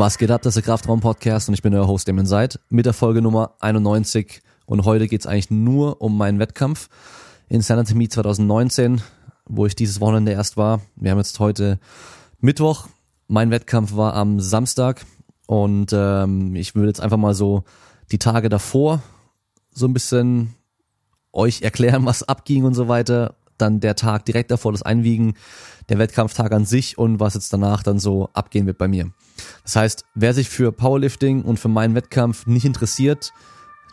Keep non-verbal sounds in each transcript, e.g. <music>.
Was geht ab? Das ist der Kraftraum Podcast und ich bin euer Host Damon Seid mit der Folge Nummer 91 und heute geht's eigentlich nur um meinen Wettkampf in Sanity Meet 2019, wo ich dieses Wochenende erst war. Wir haben jetzt heute Mittwoch. Mein Wettkampf war am Samstag und ähm, ich will jetzt einfach mal so die Tage davor so ein bisschen euch erklären, was abging und so weiter. Dann der Tag direkt davor, das Einwiegen, der Wettkampftag an sich und was jetzt danach dann so abgehen wird bei mir. Das heißt, wer sich für Powerlifting und für meinen Wettkampf nicht interessiert,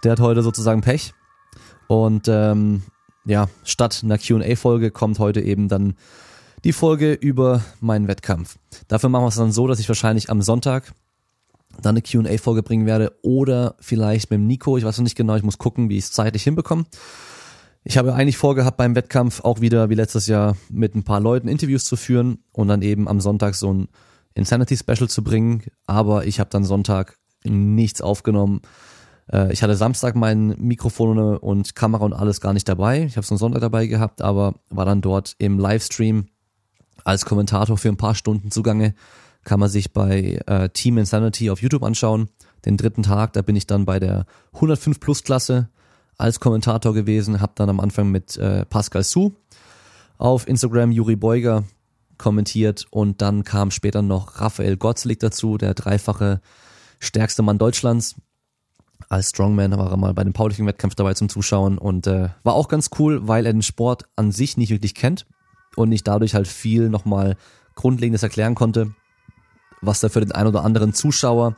der hat heute sozusagen Pech. Und ähm, ja, statt einer QA-Folge kommt heute eben dann die Folge über meinen Wettkampf. Dafür machen wir es dann so, dass ich wahrscheinlich am Sonntag dann eine QA-Folge bringen werde oder vielleicht mit dem Nico, ich weiß noch nicht genau, ich muss gucken, wie ich es zeitlich hinbekomme. Ich habe eigentlich vorgehabt, beim Wettkampf auch wieder wie letztes Jahr mit ein paar Leuten Interviews zu führen und dann eben am Sonntag so ein Insanity Special zu bringen, aber ich habe dann Sonntag nichts aufgenommen. Äh, ich hatte Samstag mein Mikrofon und Kamera und alles gar nicht dabei. Ich habe es nur Sonntag dabei gehabt, aber war dann dort im Livestream als Kommentator für ein paar Stunden zugange. Kann man sich bei äh, Team Insanity auf YouTube anschauen. Den dritten Tag, da bin ich dann bei der 105 Plus Klasse als Kommentator gewesen, habe dann am Anfang mit äh, Pascal Su auf Instagram Juri Beuger kommentiert und dann kam später noch Raphael Gottselig dazu, der dreifache stärkste Mann Deutschlands. Als Strongman war er mal bei dem Powerlifting Wettkampf dabei zum Zuschauen und äh, war auch ganz cool, weil er den Sport an sich nicht wirklich kennt und ich dadurch halt viel nochmal Grundlegendes erklären konnte, was da für den ein oder anderen Zuschauer,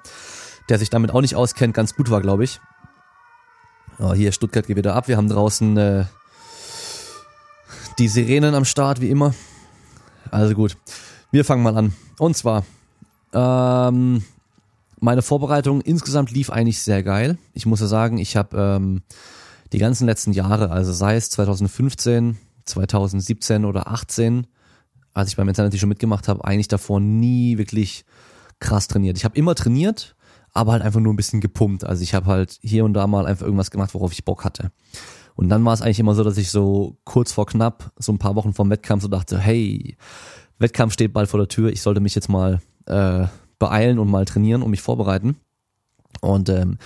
der sich damit auch nicht auskennt, ganz gut war, glaube ich. Oh, hier Stuttgart geht wieder ab. Wir haben draußen äh, die Sirenen am Start, wie immer. Also gut, wir fangen mal an. Und zwar, ähm, meine Vorbereitung insgesamt lief eigentlich sehr geil. Ich muss ja sagen, ich habe ähm, die ganzen letzten Jahre, also sei es 2015, 2017 oder 18, als ich beim Insanity schon mitgemacht habe, eigentlich davor nie wirklich krass trainiert. Ich habe immer trainiert, aber halt einfach nur ein bisschen gepumpt. Also ich habe halt hier und da mal einfach irgendwas gemacht, worauf ich Bock hatte. Und dann war es eigentlich immer so, dass ich so kurz vor knapp, so ein paar Wochen vom Wettkampf so dachte, hey, Wettkampf steht bald vor der Tür, ich sollte mich jetzt mal äh, beeilen und mal trainieren und mich vorbereiten. Und ähm,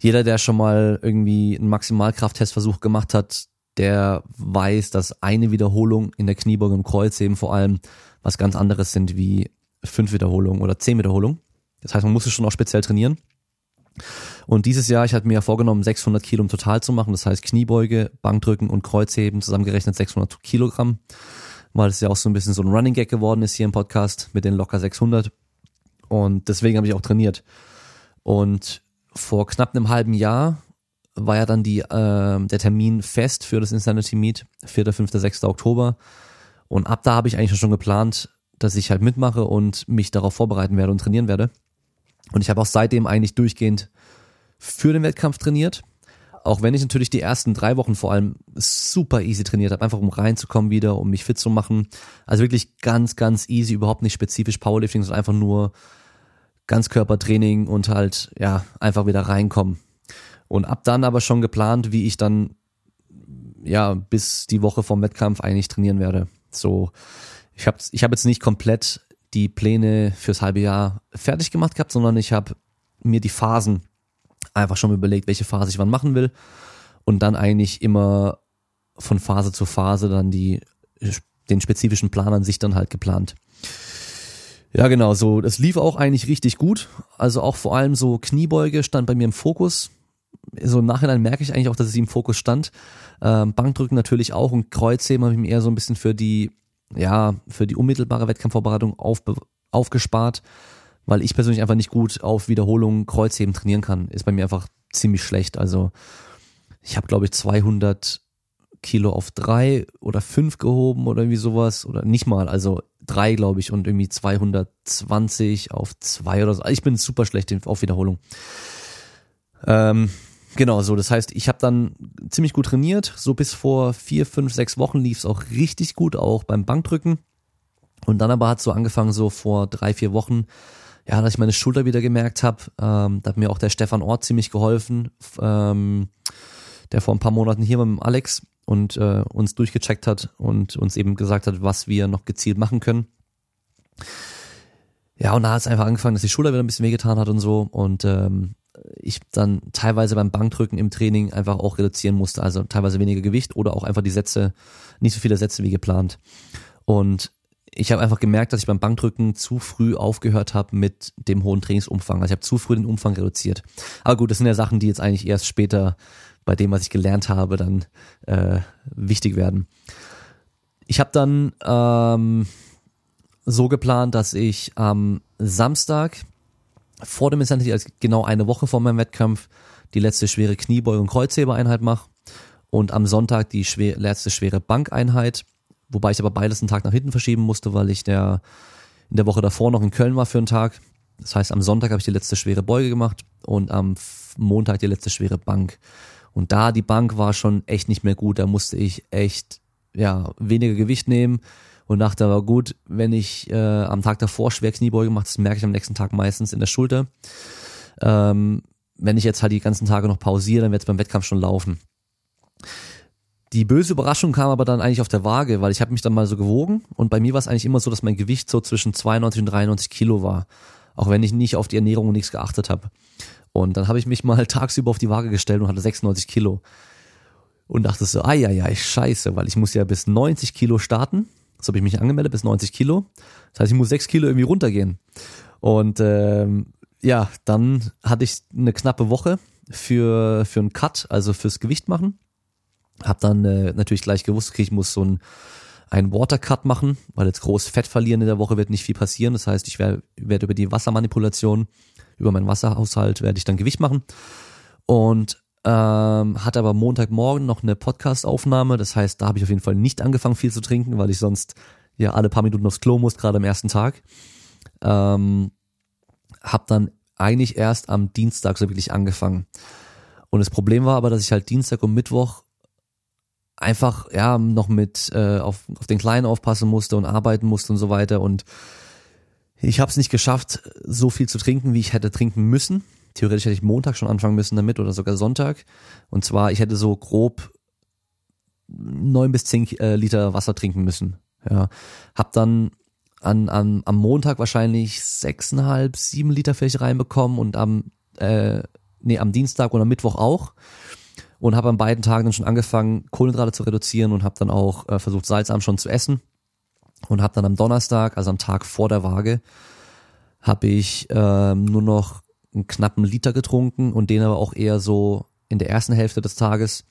jeder, der schon mal irgendwie einen Maximalkrafttestversuch gemacht hat, der weiß, dass eine Wiederholung in der Kniebeuge im Kreuzheben vor allem was ganz anderes sind wie fünf Wiederholungen oder zehn Wiederholungen. Das heißt, man muss es schon auch speziell trainieren. Und dieses Jahr, ich hatte mir ja vorgenommen, 600 Kilo im Total zu machen. Das heißt Kniebeuge, Bankdrücken und Kreuzheben zusammengerechnet 600 Kilogramm. Weil es ja auch so ein bisschen so ein Running Gag geworden ist hier im Podcast mit den locker 600. Und deswegen habe ich auch trainiert. Und vor knapp einem halben Jahr war ja dann die, äh, der Termin fest für das Insanity Meet, 4., 5., 6. Oktober. Und ab da habe ich eigentlich schon geplant, dass ich halt mitmache und mich darauf vorbereiten werde und trainieren werde. Und ich habe auch seitdem eigentlich durchgehend für den Wettkampf trainiert. Auch wenn ich natürlich die ersten drei Wochen vor allem super easy trainiert habe, einfach um reinzukommen wieder, um mich fit zu machen. Also wirklich ganz, ganz easy, überhaupt nicht spezifisch Powerlifting, sondern einfach nur Ganzkörpertraining und halt, ja, einfach wieder reinkommen. Und ab dann aber schon geplant, wie ich dann, ja, bis die Woche vom Wettkampf eigentlich trainieren werde. So, ich habe ich hab jetzt nicht komplett die Pläne fürs halbe Jahr fertig gemacht gehabt, sondern ich habe mir die Phasen einfach schon überlegt, welche Phase ich wann machen will und dann eigentlich immer von Phase zu Phase dann die den spezifischen Plan an sich dann halt geplant. Ja, genau, so das lief auch eigentlich richtig gut. Also auch vor allem so Kniebeuge stand bei mir im Fokus. So im Nachhinein merke ich eigentlich auch, dass es im Fokus stand. Ähm, Bankdrücken natürlich auch und Kreuzheben habe ich mir eher so ein bisschen für die ja, für die unmittelbare Wettkampfvorbereitung auf, aufgespart, weil ich persönlich einfach nicht gut auf Wiederholungen Kreuzheben trainieren kann. Ist bei mir einfach ziemlich schlecht. Also ich habe, glaube ich, 200 Kilo auf drei oder fünf gehoben oder irgendwie sowas oder nicht mal, also drei, glaube ich, und irgendwie 220 auf zwei oder so. Ich bin super schlecht auf Wiederholung. Ähm, Genau, so. Das heißt, ich habe dann ziemlich gut trainiert. So bis vor vier, fünf, sechs Wochen lief es auch richtig gut, auch beim Bankdrücken. Und dann aber hat so angefangen, so vor drei, vier Wochen, ja, dass ich meine Schulter wieder gemerkt habe. Ähm, da hat mir auch der Stefan Ort ziemlich geholfen, ähm, der vor ein paar Monaten hier mit dem Alex und äh, uns durchgecheckt hat und uns eben gesagt hat, was wir noch gezielt machen können. ja, und da hat es einfach angefangen, dass die Schulter wieder ein bisschen wehgetan hat und so. Und ähm, ich dann teilweise beim Bankdrücken im Training einfach auch reduzieren musste. Also teilweise weniger Gewicht oder auch einfach die Sätze, nicht so viele Sätze wie geplant. Und ich habe einfach gemerkt, dass ich beim Bankdrücken zu früh aufgehört habe mit dem hohen Trainingsumfang. Also ich habe zu früh den Umfang reduziert. Aber gut, das sind ja Sachen, die jetzt eigentlich erst später bei dem, was ich gelernt habe, dann äh, wichtig werden. Ich habe dann ähm, so geplant, dass ich am Samstag vor dem Incentive, also genau eine Woche vor meinem Wettkampf, die letzte schwere Kniebeuge- und Kreuzhebereinheit mache und am Sonntag die schwer, letzte schwere Bankeinheit, wobei ich aber beides einen Tag nach hinten verschieben musste, weil ich der, in der Woche davor noch in Köln war für einen Tag. Das heißt, am Sonntag habe ich die letzte schwere Beuge gemacht und am Montag die letzte schwere Bank. Und da die Bank war schon echt nicht mehr gut, da musste ich echt ja weniger Gewicht nehmen und dachte aber gut, wenn ich äh, am Tag davor schwer Kniebeuge mache, das merke ich am nächsten Tag meistens in der Schulter. Ähm, wenn ich jetzt halt die ganzen Tage noch pausiere, dann wird es beim Wettkampf schon laufen. Die böse Überraschung kam aber dann eigentlich auf der Waage, weil ich habe mich dann mal so gewogen und bei mir war es eigentlich immer so, dass mein Gewicht so zwischen 92 und 93 Kilo war, auch wenn ich nicht auf die Ernährung und nichts geachtet habe. Und dann habe ich mich mal <laughs> tagsüber auf die Waage gestellt und hatte 96 Kilo und dachte so, ai, ai, ai, scheiße, weil ich muss ja bis 90 Kilo starten so habe ich mich angemeldet bis 90 Kilo. Das heißt, ich muss sechs Kilo irgendwie runtergehen. Und ähm, ja, dann hatte ich eine knappe Woche für, für einen Cut, also fürs Gewicht machen. Hab dann äh, natürlich gleich gewusst, okay, ich muss so ein einen Watercut machen, weil jetzt groß Fett verlieren in der Woche wird nicht viel passieren. Das heißt, ich werde werd über die Wassermanipulation, über meinen Wasserhaushalt werde ich dann Gewicht machen. Und ähm, hatte aber Montagmorgen noch eine Podcast-Aufnahme. Das heißt, da habe ich auf jeden Fall nicht angefangen, viel zu trinken, weil ich sonst ja alle paar Minuten aufs Klo muss, gerade am ersten Tag. Ähm, hab dann eigentlich erst am Dienstag so wirklich angefangen. Und das Problem war aber, dass ich halt Dienstag und Mittwoch einfach ja noch mit äh, auf, auf den Kleinen aufpassen musste und arbeiten musste und so weiter. Und ich habe es nicht geschafft, so viel zu trinken, wie ich hätte trinken müssen. Theoretisch hätte ich Montag schon anfangen müssen damit oder sogar Sonntag. Und zwar, ich hätte so grob neun bis zehn äh, Liter Wasser trinken müssen. Ja, hab dann an, an, am Montag wahrscheinlich sechseinhalb, sieben Liter vielleicht reinbekommen und am, äh, nee, am Dienstag oder Mittwoch auch. Und habe an beiden Tagen dann schon angefangen, Kohlenhydrate zu reduzieren und habe dann auch äh, versucht, salzarm schon zu essen. Und habe dann am Donnerstag, also am Tag vor der Waage, habe ich ähm, nur noch einen knappen Liter getrunken und den aber auch eher so in der ersten Hälfte des Tages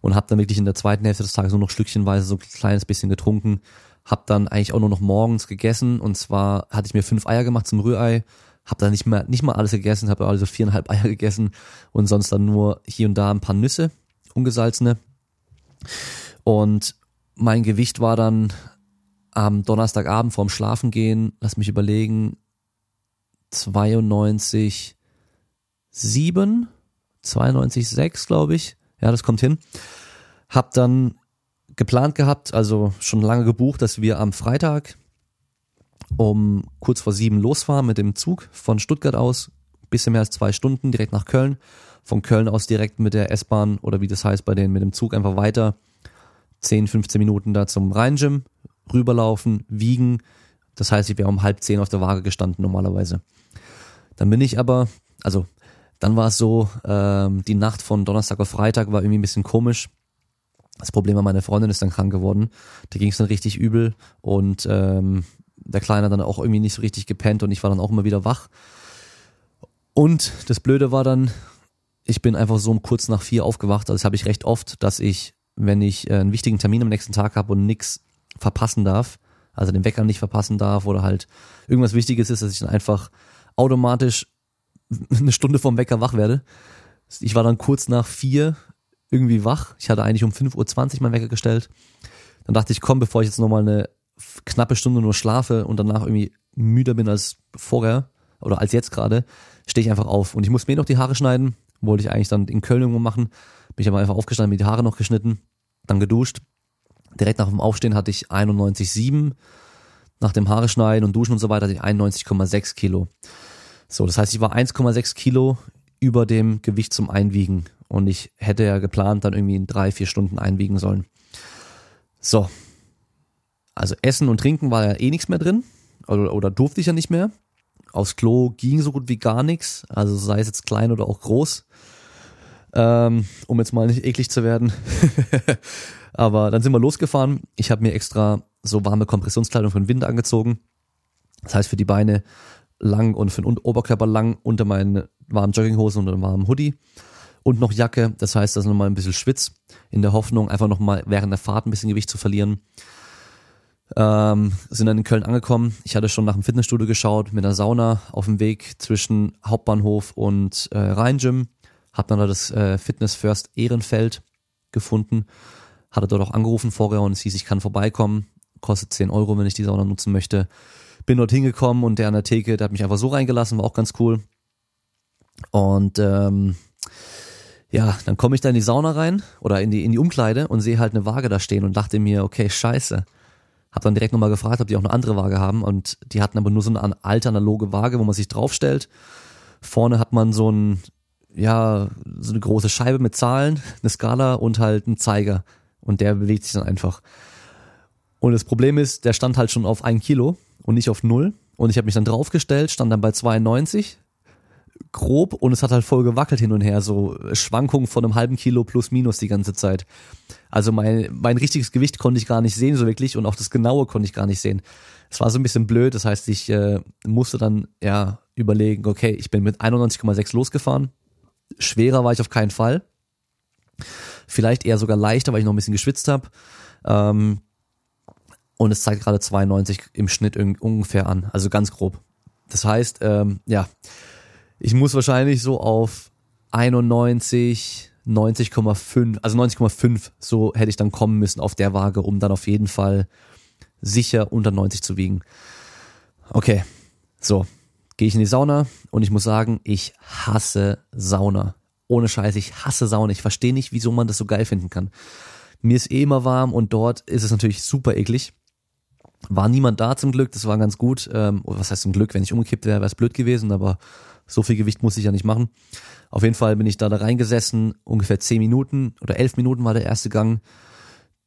und habe dann wirklich in der zweiten Hälfte des Tages nur noch stückchenweise so ein kleines bisschen getrunken. Hab dann eigentlich auch nur noch morgens gegessen und zwar hatte ich mir fünf Eier gemacht zum Rührei, hab dann nicht mehr nicht mal alles gegessen, habe also viereinhalb Eier gegessen und sonst dann nur hier und da ein paar Nüsse, ungesalzene. Und mein Gewicht war dann am Donnerstagabend vorm Schlafengehen, lass mich überlegen, 92, 7, 92, 6, glaube ich. Ja, das kommt hin. Hab dann geplant gehabt, also schon lange gebucht, dass wir am Freitag um kurz vor sieben losfahren mit dem Zug von Stuttgart aus, bisschen mehr als zwei Stunden direkt nach Köln. Von Köln aus direkt mit der S-Bahn oder wie das heißt bei denen mit dem Zug einfach weiter. 10, 15 Minuten da zum Rhein-Gym, rüberlaufen, wiegen. Das heißt, ich wäre um halb zehn auf der Waage gestanden normalerweise. Dann bin ich aber, also dann war es so, ähm, die Nacht von Donnerstag auf Freitag war irgendwie ein bisschen komisch. Das Problem war, meine Freundin ist dann krank geworden. Da ging es dann richtig übel und ähm, der Kleine dann auch irgendwie nicht so richtig gepennt und ich war dann auch immer wieder wach. Und das Blöde war dann, ich bin einfach so um kurz nach vier aufgewacht. Also das habe ich recht oft, dass ich, wenn ich äh, einen wichtigen Termin am nächsten Tag habe und nix verpassen darf, also den Wecker nicht verpassen darf oder halt irgendwas Wichtiges ist, dass ich dann einfach automatisch <laughs> eine Stunde vom Wecker wach werde. Ich war dann kurz nach vier irgendwie wach. Ich hatte eigentlich um 5.20 Uhr mein Wecker gestellt. Dann dachte ich, komm, bevor ich jetzt nochmal eine knappe Stunde nur schlafe und danach irgendwie müder bin als vorher oder als jetzt gerade, stehe ich einfach auf. Und ich muss mir noch die Haare schneiden. Wollte ich eigentlich dann in Köln irgendwo machen. Bin ich aber einfach aufgestanden, mir die Haare noch geschnitten, dann geduscht. Direkt nach dem Aufstehen hatte ich 91,7 nach dem Haare schneiden und duschen und so weiter hatte ich 91,6 Kilo. So, das heißt, ich war 1,6 Kilo über dem Gewicht zum Einwiegen und ich hätte ja geplant, dann irgendwie in drei, vier Stunden einwiegen sollen. So. Also Essen und Trinken war ja eh nichts mehr drin. oder, oder durfte ich ja nicht mehr. Aufs Klo ging so gut wie gar nichts, also sei es jetzt klein oder auch groß. Ähm, um jetzt mal nicht eklig zu werden. <laughs> Aber dann sind wir losgefahren. Ich habe mir extra so warme Kompressionskleidung für den Winter angezogen. Das heißt für die Beine lang und für den Oberkörper lang unter meinen warmen Jogginghosen und einem warmen Hoodie und noch Jacke. Das heißt, dass ich nochmal ein bisschen schwitz in der Hoffnung, einfach nochmal während der Fahrt ein bisschen Gewicht zu verlieren. Ähm, sind dann in Köln angekommen. Ich hatte schon nach dem Fitnessstudio geschaut, mit einer Sauna auf dem Weg zwischen Hauptbahnhof und äh, Rheingym. Hab dann da das äh, Fitness First Ehrenfeld gefunden. Hatte dort auch angerufen vorher und es hieß, ich kann vorbeikommen. Kostet 10 Euro, wenn ich die Sauna nutzen möchte. Bin dort hingekommen und der an der Theke, der hat mich einfach so reingelassen, war auch ganz cool. Und ähm, ja, dann komme ich da in die Sauna rein oder in die, in die Umkleide und sehe halt eine Waage da stehen und dachte mir, okay, scheiße. Hab dann direkt nochmal gefragt, ob die auch eine andere Waage haben und die hatten aber nur so eine alte analoge Waage, wo man sich draufstellt. Vorne hat man so ein, ja, so eine große Scheibe mit Zahlen, eine Skala und halt einen Zeiger. Und der bewegt sich dann einfach. Und das Problem ist, der stand halt schon auf ein Kilo und nicht auf null. Und ich habe mich dann draufgestellt, stand dann bei 92, grob und es hat halt voll gewackelt hin und her, so Schwankungen von einem halben Kilo plus minus die ganze Zeit. Also mein, mein richtiges Gewicht konnte ich gar nicht sehen so wirklich und auch das genaue konnte ich gar nicht sehen. Es war so ein bisschen blöd, das heißt, ich äh, musste dann ja überlegen, okay, ich bin mit 91,6 losgefahren. Schwerer war ich auf keinen Fall. Vielleicht eher sogar leichter, weil ich noch ein bisschen geschwitzt habe. Ähm, und es zeigt gerade 92 im Schnitt ungefähr an, also ganz grob. Das heißt, ähm, ja, ich muss wahrscheinlich so auf 91, 90,5, also 90,5, so hätte ich dann kommen müssen auf der Waage, um dann auf jeden Fall sicher unter 90 zu wiegen. Okay, so, gehe ich in die Sauna und ich muss sagen, ich hasse Sauna. Ohne Scheiß, ich hasse Sauna. Ich verstehe nicht, wieso man das so geil finden kann. Mir ist eh immer warm und dort ist es natürlich super eklig. War niemand da zum Glück, das war ganz gut. Ähm, was heißt zum Glück, wenn ich umgekippt wäre, wäre es blöd gewesen, aber so viel Gewicht muss ich ja nicht machen. Auf jeden Fall bin ich da, da reingesessen, ungefähr zehn Minuten oder elf Minuten war der erste Gang.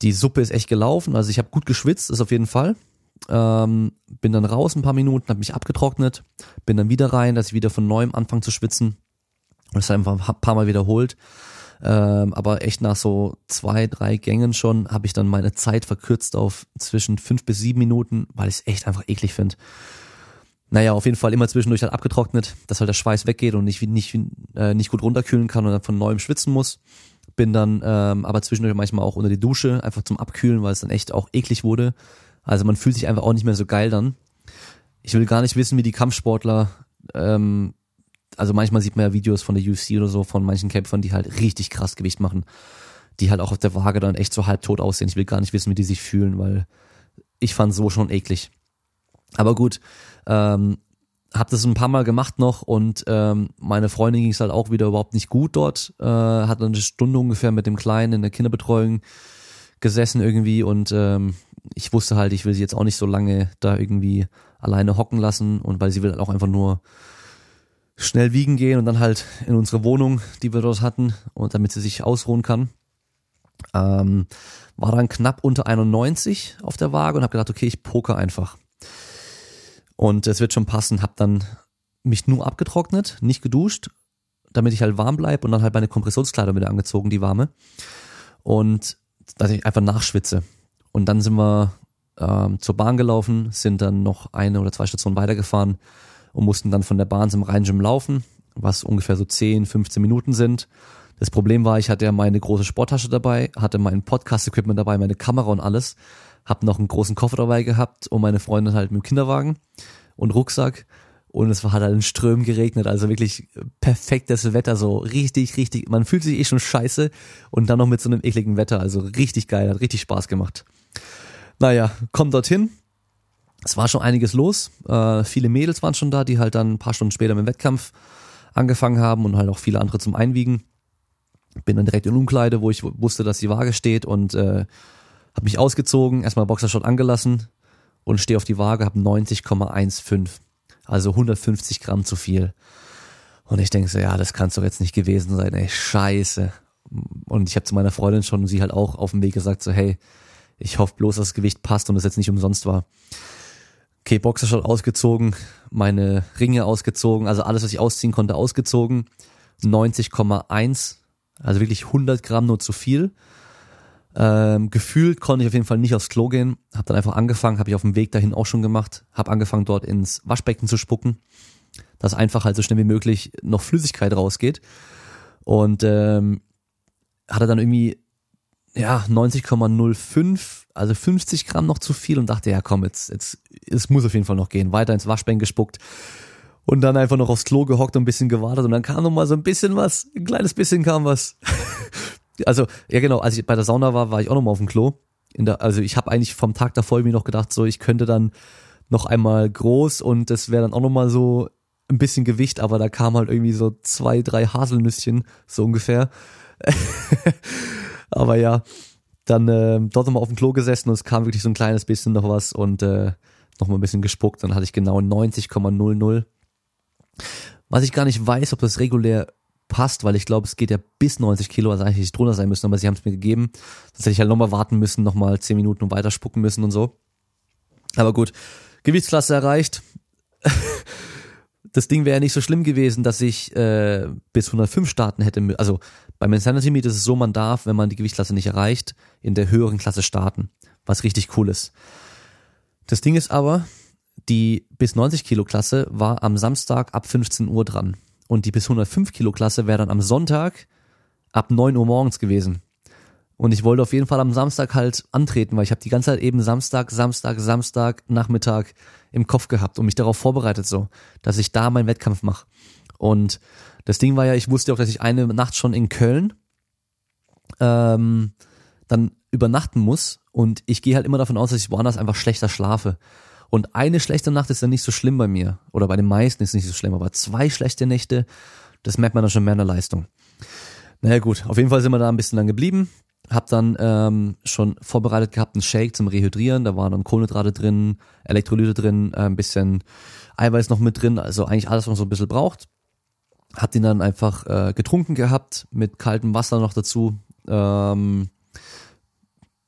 Die Suppe ist echt gelaufen, also ich habe gut geschwitzt, ist auf jeden Fall. Ähm, bin dann raus ein paar Minuten, habe mich abgetrocknet, bin dann wieder rein, dass ich wieder von neuem anfange zu schwitzen. Und das einfach ein paar Mal wiederholt. Ähm, aber echt nach so zwei, drei Gängen schon habe ich dann meine Zeit verkürzt auf zwischen fünf bis sieben Minuten, weil ich es echt einfach eklig finde. Naja, auf jeden Fall immer zwischendurch halt abgetrocknet, dass halt der Schweiß weggeht und nicht, nicht, äh, nicht gut runterkühlen kann und dann von neuem schwitzen muss. Bin dann ähm, aber zwischendurch manchmal auch unter die Dusche, einfach zum Abkühlen, weil es dann echt auch eklig wurde. Also man fühlt sich einfach auch nicht mehr so geil dann. Ich will gar nicht wissen, wie die Kampfsportler, ähm, also manchmal sieht man ja Videos von der UFC oder so, von manchen Kämpfern, die halt richtig krass Gewicht machen, die halt auch auf der Waage dann echt so halbtot aussehen. Ich will gar nicht wissen, wie die sich fühlen, weil ich fand so schon eklig. Aber gut, ähm, hab das ein paar Mal gemacht noch und ähm, meine Freundin ging es halt auch wieder überhaupt nicht gut dort. Äh, hat eine Stunde ungefähr mit dem Kleinen in der Kinderbetreuung gesessen irgendwie und ähm, ich wusste halt, ich will sie jetzt auch nicht so lange da irgendwie alleine hocken lassen und weil sie will halt auch einfach nur schnell wiegen gehen und dann halt in unsere Wohnung, die wir dort hatten und damit sie sich ausruhen kann. Ähm, war dann knapp unter 91 auf der Waage und habe gedacht, okay, ich poker einfach. Und es wird schon passen, hab dann mich nur abgetrocknet, nicht geduscht, damit ich halt warm bleib und dann halt meine Kompressionskleider wieder angezogen, die warme. Und dass ich einfach nachschwitze. Und dann sind wir ähm, zur Bahn gelaufen, sind dann noch eine oder zwei Stationen weitergefahren und mussten dann von der Bahn zum Rheingym laufen, was ungefähr so 10, 15 Minuten sind. Das Problem war, ich hatte ja meine große Sporttasche dabei, hatte mein Podcast-Equipment dabei, meine Kamera und alles hab noch einen großen Koffer dabei gehabt und meine Freundin halt mit dem Kinderwagen und Rucksack. Und es hat halt in Strömen geregnet, also wirklich perfektes Wetter, so richtig, richtig, man fühlt sich eh schon scheiße. Und dann noch mit so einem ekligen Wetter, also richtig geil, hat richtig Spaß gemacht. Naja, komm dorthin, es war schon einiges los, äh, viele Mädels waren schon da, die halt dann ein paar Stunden später mit dem Wettkampf angefangen haben und halt auch viele andere zum Einwiegen. Bin dann direkt in Umkleide, wo ich wusste, dass die Waage steht und äh, habe mich ausgezogen, erstmal Boxershot angelassen und stehe auf die Waage, habe 90,15. Also 150 Gramm zu viel. Und ich denke so, ja, das kann doch jetzt nicht gewesen sein, ey, scheiße. Und ich habe zu meiner Freundin schon, sie halt auch auf dem Weg gesagt, so, hey, ich hoffe bloß, dass das Gewicht passt und es jetzt nicht umsonst war. Okay, Boxershot ausgezogen, meine Ringe ausgezogen, also alles, was ich ausziehen konnte, ausgezogen. 90,1, also wirklich 100 Gramm nur zu viel. Ähm, gefühlt konnte ich auf jeden Fall nicht aufs Klo gehen. Hab dann einfach angefangen, habe ich auf dem Weg dahin auch schon gemacht. Hab angefangen dort ins Waschbecken zu spucken, dass einfach halt so schnell wie möglich noch Flüssigkeit rausgeht. Und ähm, hatte dann irgendwie ja 90,05, also 50 Gramm noch zu viel und dachte ja komm jetzt jetzt es muss auf jeden Fall noch gehen. Weiter ins Waschbecken gespuckt und dann einfach noch aufs Klo gehockt und ein bisschen gewartet und dann kam noch mal so ein bisschen was, ein kleines bisschen kam was. <laughs> Also, ja genau, als ich bei der Sauna war, war ich auch nochmal auf dem Klo. Der, also ich habe eigentlich vom Tag davor mir noch gedacht, so ich könnte dann noch einmal groß und das wäre dann auch nochmal so ein bisschen Gewicht, aber da kam halt irgendwie so zwei, drei Haselnüsschen, so ungefähr. <laughs> aber ja, dann äh, dort nochmal auf dem Klo gesessen und es kam wirklich so ein kleines bisschen noch was und äh, nochmal ein bisschen gespuckt. Dann hatte ich genau 90,00. Was ich gar nicht weiß, ob das regulär passt, weil ich glaube, es geht ja bis 90 Kilo, also eigentlich drunter sein müssen, aber sie haben es mir gegeben. Sonst hätte ich halt nochmal warten müssen, nochmal 10 Minuten und weiter spucken müssen und so. Aber gut, Gewichtsklasse erreicht. <laughs> das Ding wäre ja nicht so schlimm gewesen, dass ich äh, bis 105 starten hätte. Also beim Insanity Meet ist es so, man darf, wenn man die Gewichtsklasse nicht erreicht, in der höheren Klasse starten, was richtig cool ist. Das Ding ist aber, die bis 90 Kilo Klasse war am Samstag ab 15 Uhr dran und die bis 105 Kilo Klasse wäre dann am Sonntag ab 9 Uhr morgens gewesen. Und ich wollte auf jeden Fall am Samstag halt antreten, weil ich habe die ganze Zeit eben Samstag, Samstag, Samstag, Nachmittag im Kopf gehabt und mich darauf vorbereitet so, dass ich da meinen Wettkampf mache. Und das Ding war ja, ich wusste auch, dass ich eine Nacht schon in Köln ähm, dann übernachten muss und ich gehe halt immer davon aus, dass ich woanders einfach schlechter schlafe. Und eine schlechte Nacht ist dann nicht so schlimm bei mir. Oder bei den meisten ist nicht so schlimm. Aber zwei schlechte Nächte, das merkt man dann schon mehr in der Leistung. Naja gut, auf jeden Fall sind wir da ein bisschen lang geblieben. Hab dann ähm, schon vorbereitet gehabt einen Shake zum Rehydrieren. Da waren dann Kohlenhydrate drin, Elektrolyte drin, äh, ein bisschen Eiweiß noch mit drin. Also eigentlich alles, was man so ein bisschen braucht. Hab den dann einfach äh, getrunken gehabt mit kaltem Wasser noch dazu. Ähm,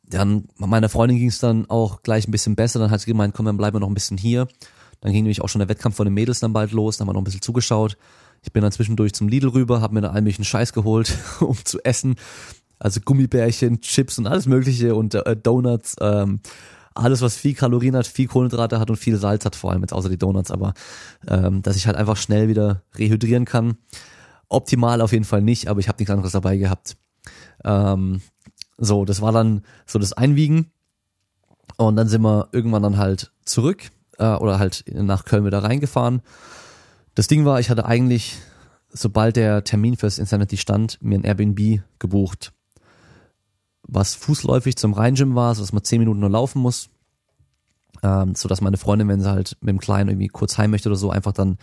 dann meiner Freundin ging es dann auch gleich ein bisschen besser. Dann hat sie gemeint, komm, dann bleiben wir noch ein bisschen hier. Dann ging nämlich auch schon der Wettkampf von den Mädels dann bald los. Dann haben wir noch ein bisschen zugeschaut. Ich bin dann zwischendurch zum Lidl rüber, habe mir da all möglichen Scheiß geholt, <laughs> um zu essen. Also Gummibärchen, Chips und alles mögliche und äh, Donuts. Ähm, alles, was viel Kalorien hat, viel Kohlenhydrate hat und viel Salz hat, vor allem jetzt außer die Donuts, aber ähm, dass ich halt einfach schnell wieder rehydrieren kann. Optimal auf jeden Fall nicht, aber ich habe nichts anderes dabei gehabt. Ähm, so, das war dann so das Einwiegen. Und dann sind wir irgendwann dann halt zurück äh, oder halt nach Köln wieder reingefahren. Das Ding war, ich hatte eigentlich, sobald der Termin fürs Insanity stand, mir ein Airbnb gebucht. Was fußläufig zum Rheingym war, so dass man zehn Minuten nur laufen muss. Ähm, so dass meine Freundin, wenn sie halt mit dem Kleinen irgendwie kurz heim möchte oder so, einfach dann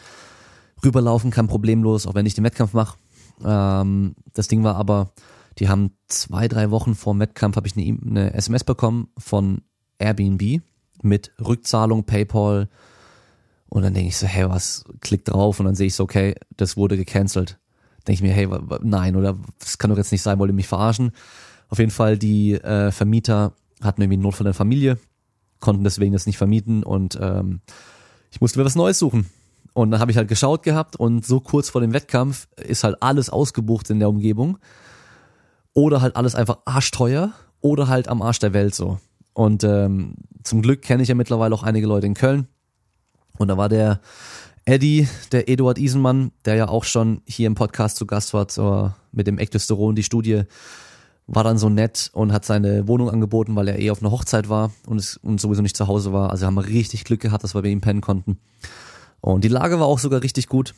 rüberlaufen kann, problemlos, auch wenn ich den Wettkampf mache. Ähm, das Ding war aber, die haben zwei, drei Wochen vor dem Wettkampf habe ich eine, eine SMS bekommen von Airbnb mit Rückzahlung, PayPal. Und dann denke ich so, hey, was, klick drauf und dann sehe ich so, okay, das wurde gecancelt. Denke ich mir, hey, nein, oder das kann doch jetzt nicht sein, wollt ihr mich verarschen? Auf jeden Fall, die äh, Vermieter hatten irgendwie einen Notfall in der Familie, konnten deswegen das nicht vermieten und ähm, ich musste mir was Neues suchen. Und dann habe ich halt geschaut gehabt und so kurz vor dem Wettkampf ist halt alles ausgebucht in der Umgebung oder halt alles einfach arschteuer oder halt am Arsch der Welt so. Und ähm, zum Glück kenne ich ja mittlerweile auch einige Leute in Köln. Und da war der Eddie, der Eduard Isenmann, der ja auch schon hier im Podcast zu Gast war, zur, mit dem Ektosteron, die Studie, war dann so nett und hat seine Wohnung angeboten, weil er eh auf einer Hochzeit war und, es, und sowieso nicht zu Hause war. Also haben wir richtig Glück gehabt, dass wir bei ihm pennen konnten. Und die Lage war auch sogar richtig gut.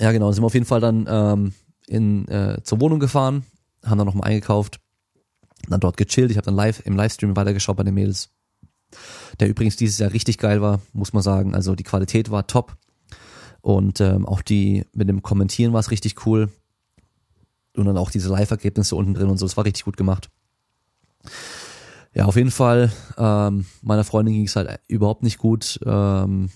Ja, genau, sind wir auf jeden Fall dann ähm, in, äh, zur Wohnung gefahren, haben dann nochmal eingekauft, dann dort gechillt. Ich habe dann live im Livestream weitergeschaut bei den Mädels. Der übrigens dieses Jahr richtig geil war, muss man sagen. Also die Qualität war top. Und ähm, auch die mit dem Kommentieren war es richtig cool. Und dann auch diese Live-Ergebnisse unten drin und so, es war richtig gut gemacht. Ja, auf jeden Fall, ähm, meiner Freundin ging es halt überhaupt nicht gut. Ähm,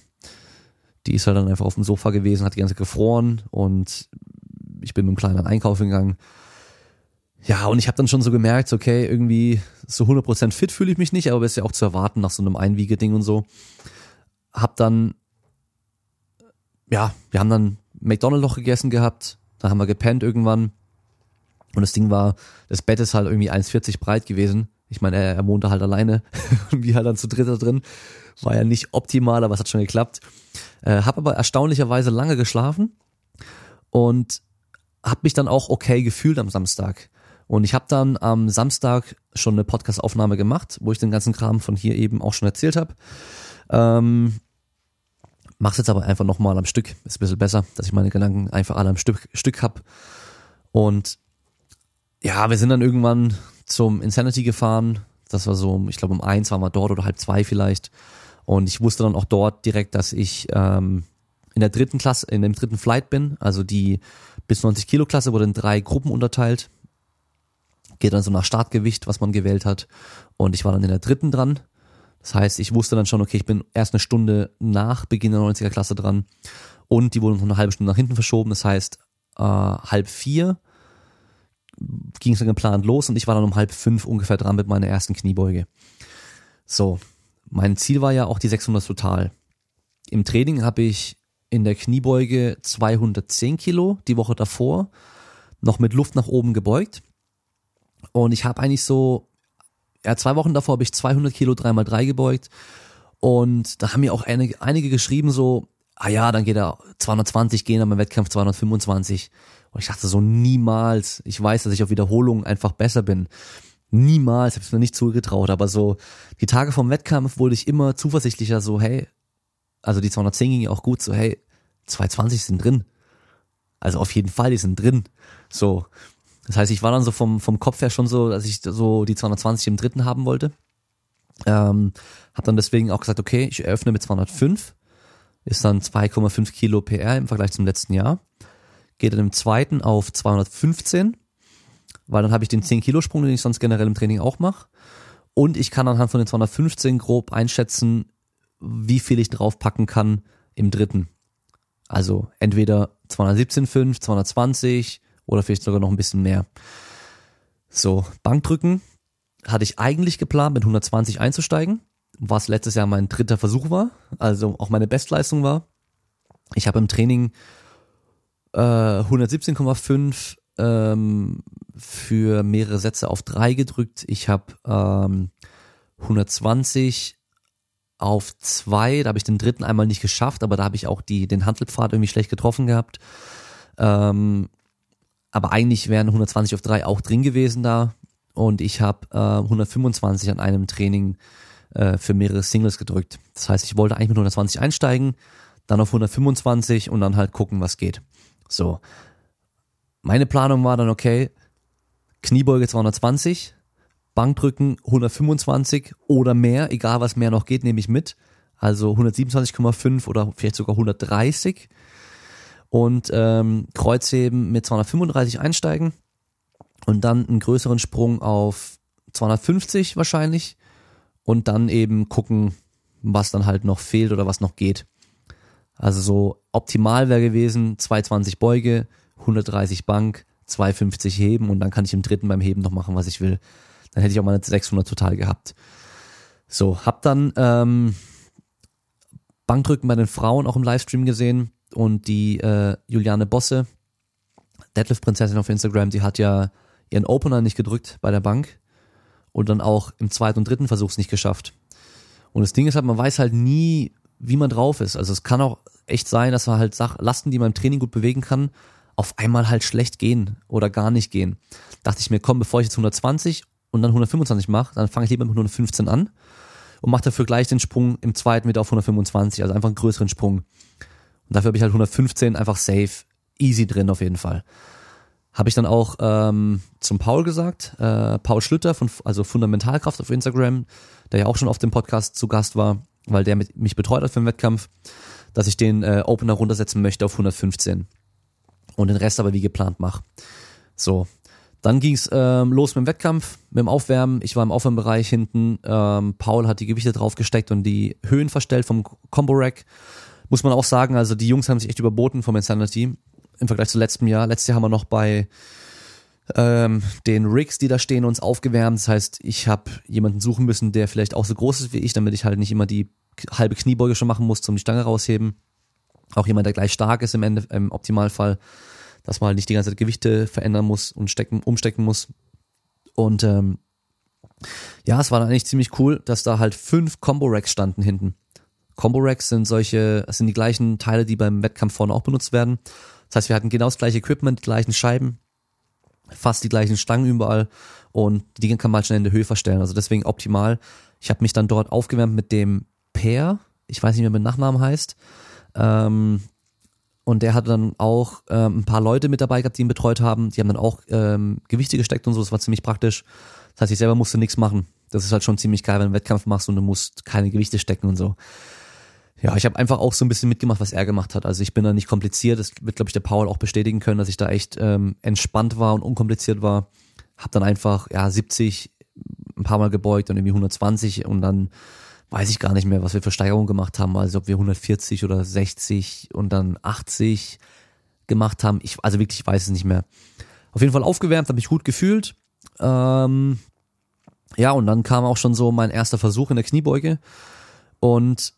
die ist halt dann einfach auf dem Sofa gewesen, hat die ganze Zeit gefroren und ich bin mit dem Kleinen einkaufen gegangen ja, und ich habe dann schon so gemerkt, okay, irgendwie so 100% fit fühle ich mich nicht, aber ist ja auch zu erwarten nach so einem Einwiegeding und so. hab dann, ja, wir haben dann McDonald's noch gegessen gehabt, da haben wir gepennt irgendwann und das Ding war, das Bett ist halt irgendwie 1,40 breit gewesen. Ich meine, er, er wohnte halt alleine <laughs> und wir halt dann zu dritter drin. War ja nicht optimal, aber es hat schon geklappt. Äh, hab aber erstaunlicherweise lange geschlafen und hab mich dann auch okay gefühlt am Samstag. Und ich habe dann am Samstag schon eine Podcast-Aufnahme gemacht, wo ich den ganzen Kram von hier eben auch schon erzählt habe. Ähm, mach's jetzt aber einfach nochmal am Stück. Ist ein bisschen besser, dass ich meine Gedanken einfach alle am Stück, Stück hab. Und ja, wir sind dann irgendwann zum Insanity gefahren. Das war so, ich glaube um eins waren wir dort oder halb zwei vielleicht. Und ich wusste dann auch dort direkt, dass ich ähm, in der dritten Klasse, in dem dritten Flight bin. Also die bis 90 Kilo Klasse wurde in drei Gruppen unterteilt. Geht dann so nach Startgewicht, was man gewählt hat. Und ich war dann in der dritten dran. Das heißt, ich wusste dann schon, okay, ich bin erst eine Stunde nach Beginn der 90er Klasse dran. Und die wurden noch eine halbe Stunde nach hinten verschoben. Das heißt, äh, halb vier ging es dann geplant los und ich war dann um halb fünf ungefähr dran mit meiner ersten Kniebeuge. So, mein Ziel war ja auch die 600 total. Im Training habe ich in der Kniebeuge 210 Kilo die Woche davor noch mit Luft nach oben gebeugt und ich habe eigentlich so, ja zwei Wochen davor habe ich 200 Kilo 3x3 gebeugt und da haben mir auch einige, einige geschrieben so, ah ja, dann geht er 220 gehen, aber im Wettkampf 225. Und ich dachte so, niemals. Ich weiß, dass ich auf Wiederholungen einfach besser bin. Niemals, habe ich mir nicht zugetraut. Aber so, die Tage vom Wettkampf wurde ich immer zuversichtlicher, so, hey, also die 210 ging ja auch gut, so, hey, 220 sind drin. Also auf jeden Fall, die sind drin. So. Das heißt, ich war dann so vom, vom Kopf her schon so, dass ich so die 220 im dritten haben wollte. Ähm, hab dann deswegen auch gesagt, okay, ich eröffne mit 205. Ist dann 2,5 Kilo PR im Vergleich zum letzten Jahr geht dann im zweiten auf 215, weil dann habe ich den 10 Kilo Sprung, den ich sonst generell im Training auch mache. Und ich kann anhand von den 215 grob einschätzen, wie viel ich draufpacken kann im dritten. Also entweder 217,5, 220 oder vielleicht sogar noch ein bisschen mehr. So, Bankdrücken hatte ich eigentlich geplant, mit 120 einzusteigen, was letztes Jahr mein dritter Versuch war, also auch meine Bestleistung war. Ich habe im Training äh, 117,5 ähm, für mehrere Sätze auf drei gedrückt. Ich habe ähm, 120 auf zwei, da habe ich den dritten einmal nicht geschafft, aber da habe ich auch die, den Handelpfad irgendwie schlecht getroffen gehabt. Ähm, aber eigentlich wären 120 auf drei auch drin gewesen da. Und ich habe äh, 125 an einem Training äh, für mehrere Singles gedrückt. Das heißt, ich wollte eigentlich mit 120 einsteigen, dann auf 125 und dann halt gucken, was geht. So. Meine Planung war dann, okay, Kniebeuge 220, Bankdrücken 125 oder mehr, egal was mehr noch geht, nehme ich mit. Also 127,5 oder vielleicht sogar 130. Und ähm, Kreuzheben mit 235 einsteigen und dann einen größeren Sprung auf 250 wahrscheinlich und dann eben gucken, was dann halt noch fehlt oder was noch geht. Also so optimal wäre gewesen 220 Beuge, 130 Bank, 250 Heben und dann kann ich im dritten beim Heben noch machen, was ich will. Dann hätte ich auch meine 600 total gehabt. So, hab dann ähm, Bankdrücken bei den Frauen auch im Livestream gesehen und die äh, Juliane Bosse, Deadlift Prinzessin auf Instagram, die hat ja ihren Opener nicht gedrückt bei der Bank und dann auch im zweiten und dritten Versuchs nicht geschafft. Und das Ding ist halt, man weiß halt nie, wie man drauf ist. Also es kann auch echt sein, dass man halt Sach Lasten, die man im Training gut bewegen kann, auf einmal halt schlecht gehen oder gar nicht gehen. Dachte ich mir, komm, bevor ich jetzt 120 und dann 125 mache, dann fange ich lieber mit 115 an und mache dafür gleich den Sprung im zweiten wieder auf 125, also einfach einen größeren Sprung. Und dafür habe ich halt 115 einfach safe, easy drin auf jeden Fall. Habe ich dann auch ähm, zum Paul gesagt, äh, Paul Schlüter von also Fundamentalkraft auf Instagram, der ja auch schon auf dem Podcast zu Gast war, weil der mit, mich betreut hat für den Wettkampf, dass ich den äh, Opener runtersetzen möchte auf 115 und den Rest aber wie geplant mache. So, dann ging's ähm, los mit dem Wettkampf, mit dem Aufwärmen. Ich war im Aufwärmbereich hinten. Ähm, Paul hat die Gewichte draufgesteckt und die Höhen verstellt vom Combo Rack. Muss man auch sagen, also die Jungs haben sich echt überboten vom Insanity im Vergleich zu letztem Jahr. Letztes Jahr haben wir noch bei ähm, den Rigs, die da stehen, uns aufgewärmt. Das heißt, ich habe jemanden suchen müssen, der vielleicht auch so groß ist wie ich, damit ich halt nicht immer die halbe Kniebeuge schon machen muss zum die Stange rausheben. Auch jemand, der gleich stark ist im, Ende, im Optimalfall, dass man halt nicht die ganze Zeit Gewichte verändern muss und stecken, umstecken muss. Und ähm, ja, es war dann eigentlich ziemlich cool, dass da halt fünf Combo-Racks standen hinten. Combo-Racks sind solche, sind die gleichen Teile, die beim Wettkampf vorne auch benutzt werden. Das heißt, wir hatten genau das gleiche Equipment, die gleichen Scheiben, fast die gleichen Stangen überall und die Dinge kann man halt schnell in der Höhe verstellen. Also deswegen optimal. Ich habe mich dann dort aufgewärmt mit dem Peer, ich weiß nicht mehr, wie der Nachnamen heißt. Ähm, und der hatte dann auch ähm, ein paar Leute mit dabei gehabt, die ihn betreut haben. Die haben dann auch ähm, Gewichte gesteckt und so, das war ziemlich praktisch. Das heißt, ich selber musste nichts machen. Das ist halt schon ziemlich geil, wenn du einen Wettkampf machst und du musst keine Gewichte stecken und so. Ja, ich habe einfach auch so ein bisschen mitgemacht, was er gemacht hat. Also ich bin da nicht kompliziert. Das wird, glaube ich, der Paul auch bestätigen können, dass ich da echt ähm, entspannt war und unkompliziert war. Hab dann einfach, ja, 70 ein paar Mal gebeugt und irgendwie 120 und dann weiß ich gar nicht mehr, was wir für Steigerungen gemacht haben. Also ob wir 140 oder 60 und dann 80 gemacht haben. Ich, also wirklich, ich weiß es nicht mehr. Auf jeden Fall aufgewärmt, habe mich gut gefühlt. Ähm, ja, und dann kam auch schon so mein erster Versuch in der Kniebeuge. Und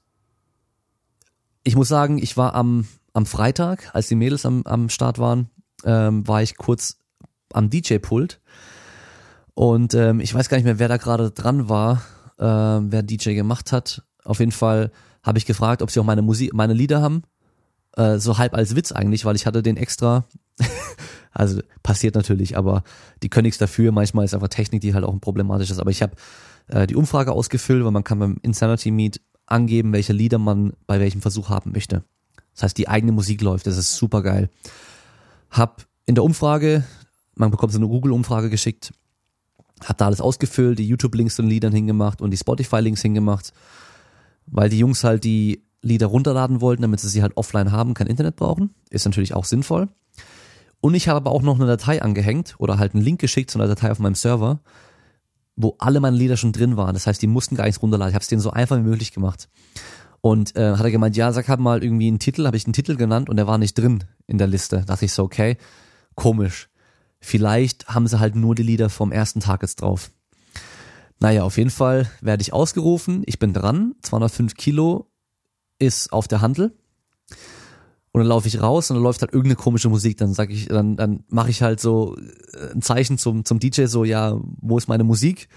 ich muss sagen, ich war am, am Freitag, als die Mädels am, am Start waren, ähm, war ich kurz am DJ-Pult. Und ähm, ich weiß gar nicht mehr, wer da gerade dran war, äh, wer DJ gemacht hat. Auf jeden Fall habe ich gefragt, ob sie auch meine Musik, meine Lieder haben. Äh, so halb als Witz eigentlich, weil ich hatte den extra. <laughs> also passiert natürlich, aber die können nichts dafür. Manchmal ist einfach Technik, die halt auch problematisch ist. Aber ich habe äh, die Umfrage ausgefüllt, weil man kann beim Insanity Meet angeben, welche Lieder man bei welchem Versuch haben möchte. Das heißt, die eigene Musik läuft, das ist super geil. Hab in der Umfrage, man bekommt so eine Google-Umfrage geschickt, hab da alles ausgefüllt, die YouTube-Links zu den Liedern hingemacht und die Spotify-Links hingemacht, weil die Jungs halt die Lieder runterladen wollten, damit sie sie halt offline haben, kein Internet brauchen. Ist natürlich auch sinnvoll. Und ich habe aber auch noch eine Datei angehängt oder halt einen Link geschickt zu einer Datei auf meinem Server, wo alle meine Lieder schon drin waren. Das heißt, die mussten gar nichts runterladen. Ich habe es denen so einfach wie möglich gemacht. Und äh, hat er gemeint, ja, sag halt mal irgendwie einen Titel, habe ich einen Titel genannt und der war nicht drin in der Liste. Da dachte ich so, okay, komisch. Vielleicht haben sie halt nur die Lieder vom ersten Tag jetzt drauf. Naja, auf jeden Fall werde ich ausgerufen. Ich bin dran. 205 Kilo ist auf der Handel. Und dann laufe ich raus und dann läuft halt irgendeine komische Musik. Dann sag ich, dann, dann mache ich halt so äh, ein Zeichen zum, zum DJ, so, ja, wo ist meine Musik?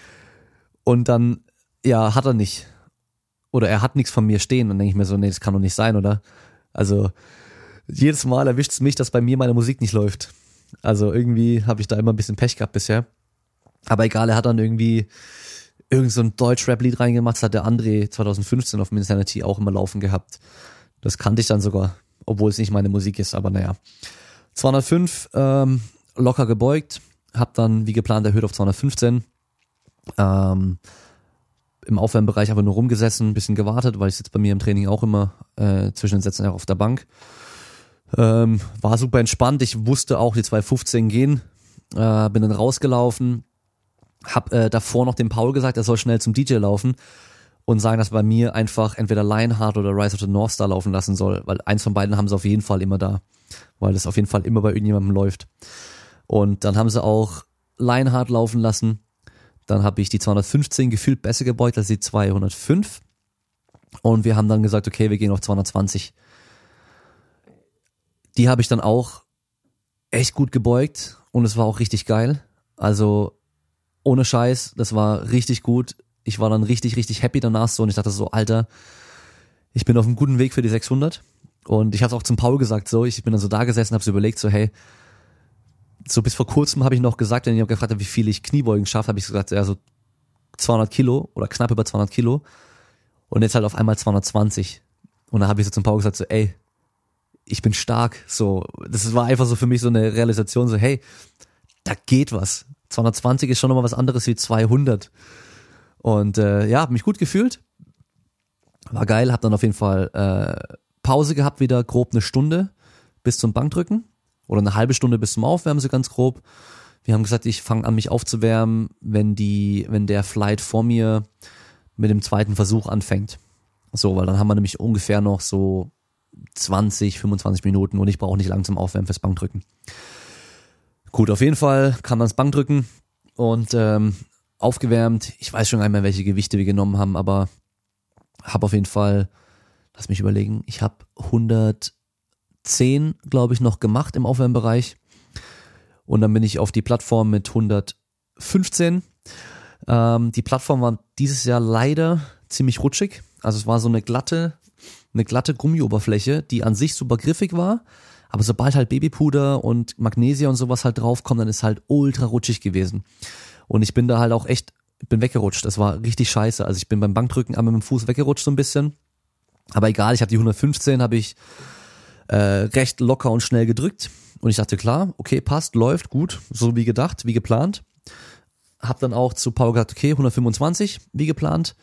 Und dann, ja, hat er nicht. Oder er hat nichts von mir stehen. Dann denke ich mir so, nee, das kann doch nicht sein, oder? Also, jedes Mal erwischt es mich, dass bei mir meine Musik nicht läuft. Also irgendwie habe ich da immer ein bisschen Pech gehabt bisher. Aber egal, er hat dann irgendwie irgend so ein Deutsch-Rap-Lied reingemacht. Das hat der André 2015 auf Insanity auch immer laufen gehabt. Das kannte ich dann sogar obwohl es nicht meine Musik ist, aber naja. 205 ähm, locker gebeugt, hab dann wie geplant erhöht auf 215. Ähm, Im Aufwärmbereich aber nur rumgesessen, bisschen gewartet, weil ich sitze bei mir im Training auch immer äh, zwischen den Sätzen auch auf der Bank. Ähm, war super entspannt. Ich wusste auch, die 215 gehen. Äh, bin dann rausgelaufen. Hab äh, davor noch dem Paul gesagt, er soll schnell zum DJ laufen und sagen, dass bei mir einfach entweder Lionheart oder Rise of the North Star laufen lassen soll, weil eins von beiden haben sie auf jeden Fall immer da, weil es auf jeden Fall immer bei irgendjemandem läuft. Und dann haben sie auch Lionheart laufen lassen. Dann habe ich die 215 gefühlt besser gebeugt als die 205. Und wir haben dann gesagt, okay, wir gehen auf 220. Die habe ich dann auch echt gut gebeugt und es war auch richtig geil. Also ohne Scheiß, das war richtig gut ich war dann richtig, richtig happy danach so und ich dachte so, Alter, ich bin auf einem guten Weg für die 600 und ich habe auch zum Paul gesagt so, ich bin dann so da gesessen, habe so überlegt so, hey, so bis vor kurzem habe ich noch gesagt, wenn ich gefragt habe, wie viel ich Kniebeugen schaffe, habe ich gesagt, ja so 200 Kilo oder knapp über 200 Kilo und jetzt halt auf einmal 220 und da habe ich so zum Paul gesagt so, ey, ich bin stark, so, das war einfach so für mich so eine Realisation so, hey, da geht was. 220 ist schon nochmal was anderes wie 200. Und äh, ja, habe mich gut gefühlt. War geil, habe dann auf jeden Fall äh, Pause gehabt, wieder grob eine Stunde bis zum Bankdrücken oder eine halbe Stunde bis zum Aufwärmen, so ganz grob. Wir haben gesagt, ich fange an, mich aufzuwärmen, wenn die, wenn der Flight vor mir mit dem zweiten Versuch anfängt. So, weil dann haben wir nämlich ungefähr noch so 20, 25 Minuten und ich brauche nicht lang zum Aufwärmen fürs Bankdrücken. Gut, auf jeden Fall kam dann das Bankdrücken und ähm, aufgewärmt. Ich weiß schon einmal, welche Gewichte wir genommen haben, aber Habe auf jeden Fall, lass mich überlegen, ich habe 110, glaube ich, noch gemacht im Aufwärmbereich. Und dann bin ich auf die Plattform mit 115. Ähm, die Plattform war dieses Jahr leider ziemlich rutschig. Also es war so eine glatte, eine glatte Gummioberfläche, die an sich super griffig war. Aber sobald halt Babypuder und Magnesia und sowas halt draufkommt, dann ist halt ultra rutschig gewesen. Und ich bin da halt auch echt, bin weggerutscht. Das war richtig scheiße. Also ich bin beim Bankdrücken einmal mit dem Fuß weggerutscht so ein bisschen. Aber egal, ich habe die 115, habe ich äh, recht locker und schnell gedrückt. Und ich dachte, klar, okay, passt, läuft, gut, so wie gedacht, wie geplant. Hab dann auch zu Paul gesagt, okay, 125, wie geplant.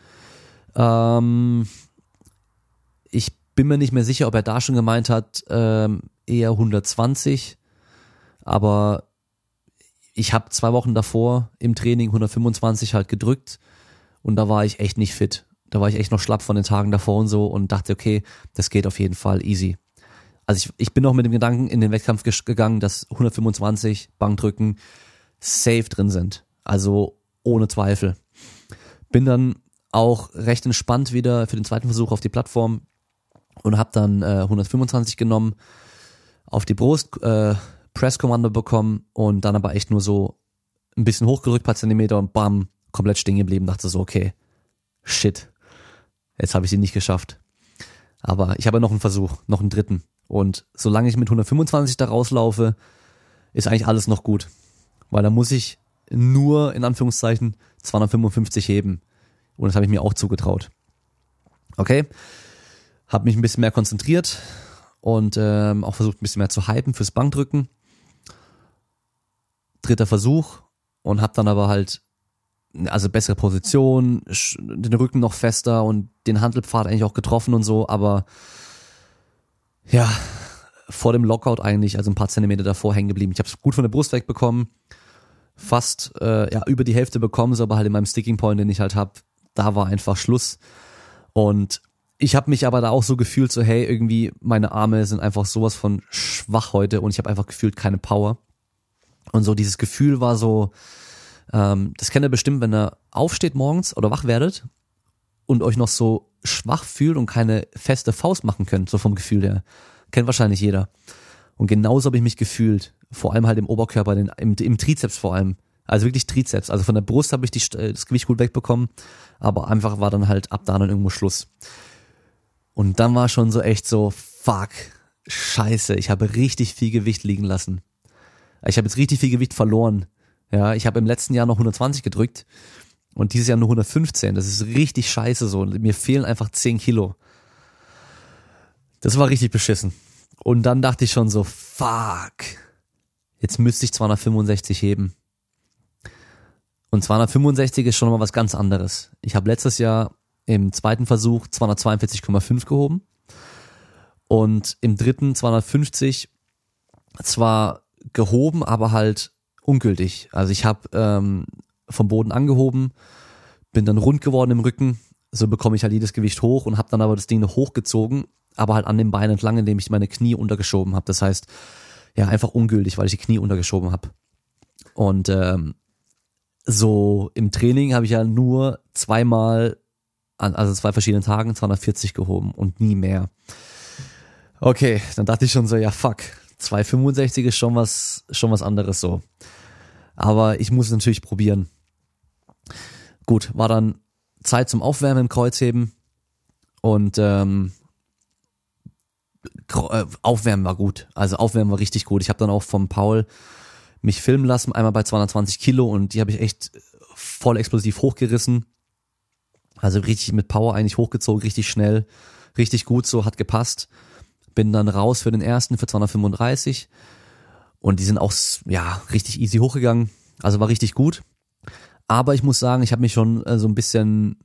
Ähm, ich bin mir nicht mehr sicher, ob er da schon gemeint hat, ähm, eher 120. Aber ich habe zwei Wochen davor im Training 125 halt gedrückt und da war ich echt nicht fit. Da war ich echt noch schlapp von den Tagen davor und so und dachte, okay, das geht auf jeden Fall easy. Also ich, ich bin auch mit dem Gedanken in den Wettkampf gegangen, dass 125 Bankdrücken safe drin sind. Also ohne Zweifel. Bin dann auch recht entspannt wieder für den zweiten Versuch auf die Plattform und habe dann äh, 125 genommen, auf die Brust, äh, Presskommando bekommen und dann aber echt nur so ein bisschen hochgerückt, paar Zentimeter und bam, komplett stehen geblieben. Dachte so, okay, shit, jetzt habe ich sie nicht geschafft. Aber ich habe noch einen Versuch, noch einen dritten. Und solange ich mit 125 da rauslaufe, ist eigentlich alles noch gut. Weil da muss ich nur, in Anführungszeichen, 255 heben. Und das habe ich mir auch zugetraut. Okay, habe mich ein bisschen mehr konzentriert und ähm, auch versucht ein bisschen mehr zu hypen fürs Bankdrücken. Dritter Versuch und habe dann aber halt also bessere Position, den Rücken noch fester und den Handelpfad eigentlich auch getroffen und so, aber ja, vor dem Lockout eigentlich, also ein paar Zentimeter davor hängen geblieben. Ich habe es gut von der Brust wegbekommen, fast äh, ja über die Hälfte bekommen, so aber halt in meinem Sticking Point, den ich halt habe, da war einfach Schluss. Und ich habe mich aber da auch so gefühlt, so hey, irgendwie meine Arme sind einfach sowas von schwach heute und ich habe einfach gefühlt keine Power. Und so dieses Gefühl war so, ähm, das kennt ihr bestimmt, wenn ihr aufsteht morgens oder wach werdet und euch noch so schwach fühlt und keine feste Faust machen könnt, so vom Gefühl her. Kennt wahrscheinlich jeder. Und genauso habe ich mich gefühlt, vor allem halt im Oberkörper, den, im, im Trizeps vor allem. Also wirklich Trizeps. Also von der Brust habe ich die, äh, das Gewicht gut wegbekommen, aber einfach war dann halt ab da dann irgendwo Schluss. Und dann war schon so echt so, fuck, scheiße, ich habe richtig viel Gewicht liegen lassen. Ich habe jetzt richtig viel Gewicht verloren. Ja, ich habe im letzten Jahr noch 120 gedrückt und dieses Jahr nur 115. Das ist richtig scheiße so. Mir fehlen einfach 10 Kilo. Das war richtig beschissen. Und dann dachte ich schon so, fuck, jetzt müsste ich 265 heben. Und 265 ist schon mal was ganz anderes. Ich habe letztes Jahr im zweiten Versuch 242,5 gehoben und im dritten 250 zwar gehoben, aber halt ungültig. Also ich habe ähm, vom Boden angehoben, bin dann rund geworden im Rücken, so bekomme ich halt jedes Gewicht hoch und habe dann aber das Ding noch hochgezogen, aber halt an den Beinen entlang, indem ich meine Knie untergeschoben habe. Das heißt, ja, einfach ungültig, weil ich die Knie untergeschoben habe. Und ähm, so im Training habe ich ja nur zweimal, also zwei verschiedenen Tagen 240 gehoben und nie mehr. Okay, dann dachte ich schon so, ja fuck, 265 ist schon was, schon was anderes so. Aber ich muss es natürlich probieren. Gut, war dann Zeit zum Aufwärmen im Kreuzheben und ähm, äh, Aufwärmen war gut. Also Aufwärmen war richtig gut. Ich habe dann auch vom Paul mich filmen lassen, einmal bei 220 Kilo und die habe ich echt voll explosiv hochgerissen. Also richtig mit Power eigentlich hochgezogen, richtig schnell, richtig gut, so hat gepasst. Bin dann raus für den ersten für 235 und die sind auch ja richtig easy hochgegangen. Also war richtig gut. Aber ich muss sagen, ich habe mich schon äh, so ein bisschen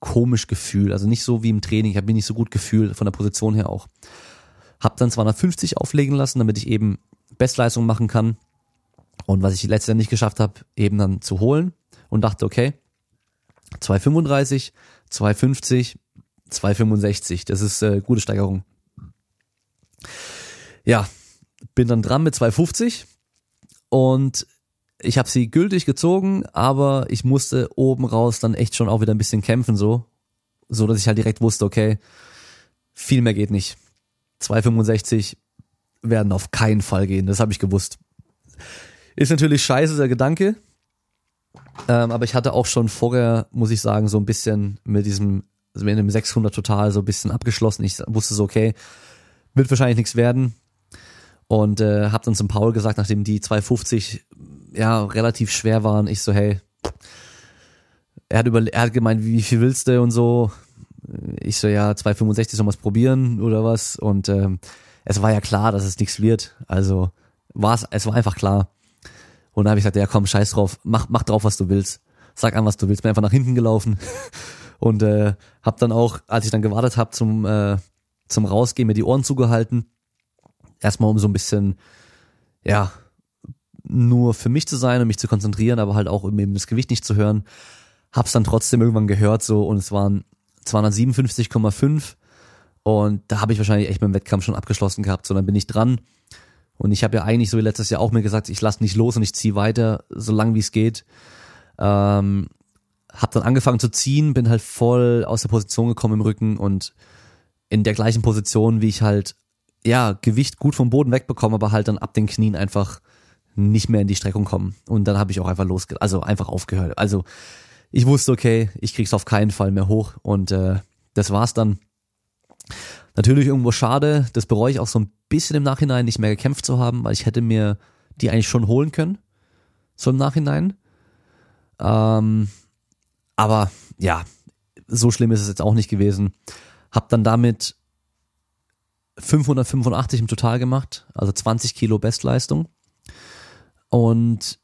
komisch gefühlt. Also nicht so wie im Training. Ich habe mich nicht so gut gefühlt von der Position her auch. Hab dann 250 auflegen lassen, damit ich eben Bestleistung machen kann. Und was ich letztendlich geschafft habe, eben dann zu holen und dachte, okay, 235, 250, 265, das ist äh, gute Steigerung. Ja, bin dann dran mit 250 und ich habe sie gültig gezogen, aber ich musste oben raus dann echt schon auch wieder ein bisschen kämpfen so So dass ich halt direkt wusste, okay, viel mehr geht nicht. 265 werden auf keinen Fall gehen, das habe ich gewusst. Ist natürlich scheiße, der Gedanke. Ähm, aber ich hatte auch schon vorher, muss ich sagen, so ein bisschen mit diesem, mit dem 600 total so ein bisschen abgeschlossen. Ich wusste so, okay, wird wahrscheinlich nichts werden. Und äh, hab dann zum Paul gesagt, nachdem die 250 ja relativ schwer waren, ich so, hey, er hat über, er hat gemeint, wie viel willst du und so. Ich so, ja, 265 sollen wir es probieren oder was. Und ähm, es war ja klar, dass es nichts wird. Also war es, es war einfach klar. Und dann habe ich gesagt, ja komm, scheiß drauf, mach, mach drauf, was du willst. Sag an, was du willst. Bin einfach nach hinten gelaufen <laughs> und äh, hab dann auch, als ich dann gewartet habe zum äh, zum Rausgehen, mir die Ohren zugehalten. Erstmal um so ein bisschen, ja, nur für mich zu sein und mich zu konzentrieren, aber halt auch um eben das Gewicht nicht zu hören. Hab's dann trotzdem irgendwann gehört so und es waren 257,5 und da habe ich wahrscheinlich echt meinen Wettkampf schon abgeschlossen gehabt. So, dann bin ich dran und ich habe ja eigentlich so wie letztes Jahr auch mir gesagt, ich lasse nicht los und ich ziehe weiter, so lang wie es geht. Ähm, hab dann angefangen zu ziehen, bin halt voll aus der Position gekommen im Rücken und in der gleichen Position, wie ich halt, ja, Gewicht gut vom Boden wegbekomme, aber halt dann ab den Knien einfach nicht mehr in die Streckung kommen. Und dann habe ich auch einfach losge, also einfach aufgehört. Also ich wusste, okay, ich krieg's auf keinen Fall mehr hoch und äh, das war's dann. Natürlich irgendwo schade, das bereue ich auch so ein bisschen im Nachhinein, nicht mehr gekämpft zu haben, weil ich hätte mir die eigentlich schon holen können, so im Nachhinein. Ähm, aber ja, so schlimm ist es jetzt auch nicht gewesen. Hab dann damit 585 im Total gemacht, also 20 Kilo Bestleistung und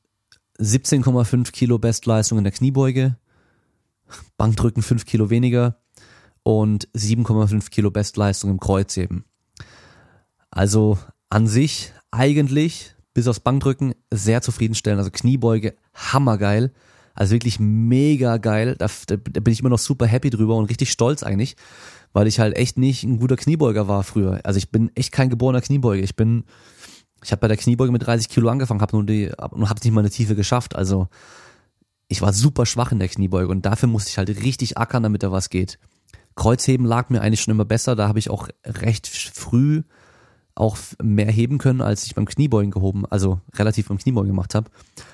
17,5 Kilo Bestleistung in der Kniebeuge, Bankdrücken 5 Kilo weniger und 7,5 Kilo Bestleistung im Kreuzheben. Also an sich eigentlich bis aufs Bankdrücken sehr zufriedenstellend. Also Kniebeuge hammergeil. Also wirklich mega geil. Da, da, bin ich immer noch super happy drüber und richtig stolz eigentlich, weil ich halt echt nicht ein guter Kniebeuger war früher. Also ich bin echt kein geborener Kniebeuger. Ich bin, ich habe bei der Kniebeuge mit 30 Kilo angefangen, habe nur die, und habe nicht mal eine Tiefe geschafft. Also ich war super schwach in der Kniebeuge und dafür musste ich halt richtig ackern, damit da was geht. Kreuzheben lag mir eigentlich schon immer besser. Da habe ich auch recht früh auch mehr heben können, als ich beim Kniebeugen gehoben, also relativ beim Kniebeugen gemacht habe.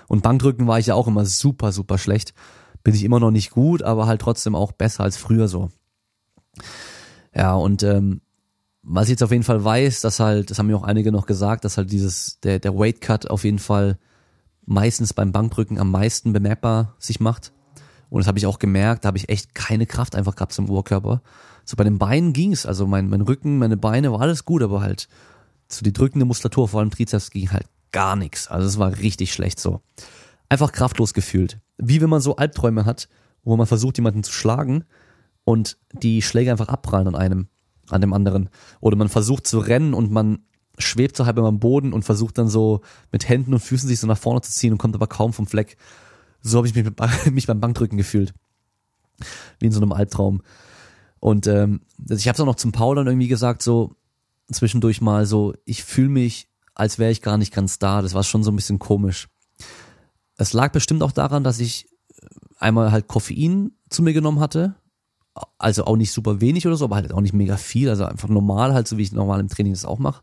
Und Bankdrücken war ich ja auch immer super, super schlecht. Bin ich immer noch nicht gut, aber halt trotzdem auch besser als früher so. Ja, und ähm, was ich jetzt auf jeden Fall weiß, dass halt, das haben mir auch einige noch gesagt, dass halt dieses, der, der Weight Cut auf jeden Fall meistens beim Bankdrücken am meisten bemerkbar sich macht. Und das habe ich auch gemerkt, da habe ich echt keine Kraft einfach gehabt zum Oberkörper. So bei den Beinen ging's, also mein, mein Rücken, meine Beine war alles gut, aber halt so die drückende Muskulatur, vor allem Trizeps, ging halt gar nichts. Also es war richtig schlecht so. Einfach kraftlos gefühlt. Wie wenn man so Albträume hat, wo man versucht, jemanden zu schlagen und die Schläge einfach abprallen an einem, an dem anderen. Oder man versucht zu rennen und man schwebt so halb am Boden und versucht dann so mit Händen und Füßen sich so nach vorne zu ziehen und kommt aber kaum vom Fleck. So habe ich mich, <laughs> mich beim Bankdrücken gefühlt. Wie in so einem Albtraum. Und ähm, also ich habe es auch noch zum Paul dann irgendwie gesagt, so zwischendurch mal so, ich fühle mich, als wäre ich gar nicht ganz da. Das war schon so ein bisschen komisch. Es lag bestimmt auch daran, dass ich einmal halt Koffein zu mir genommen hatte. Also auch nicht super wenig oder so, aber halt auch nicht mega viel. Also einfach normal, halt so wie ich normal im Training das auch mache.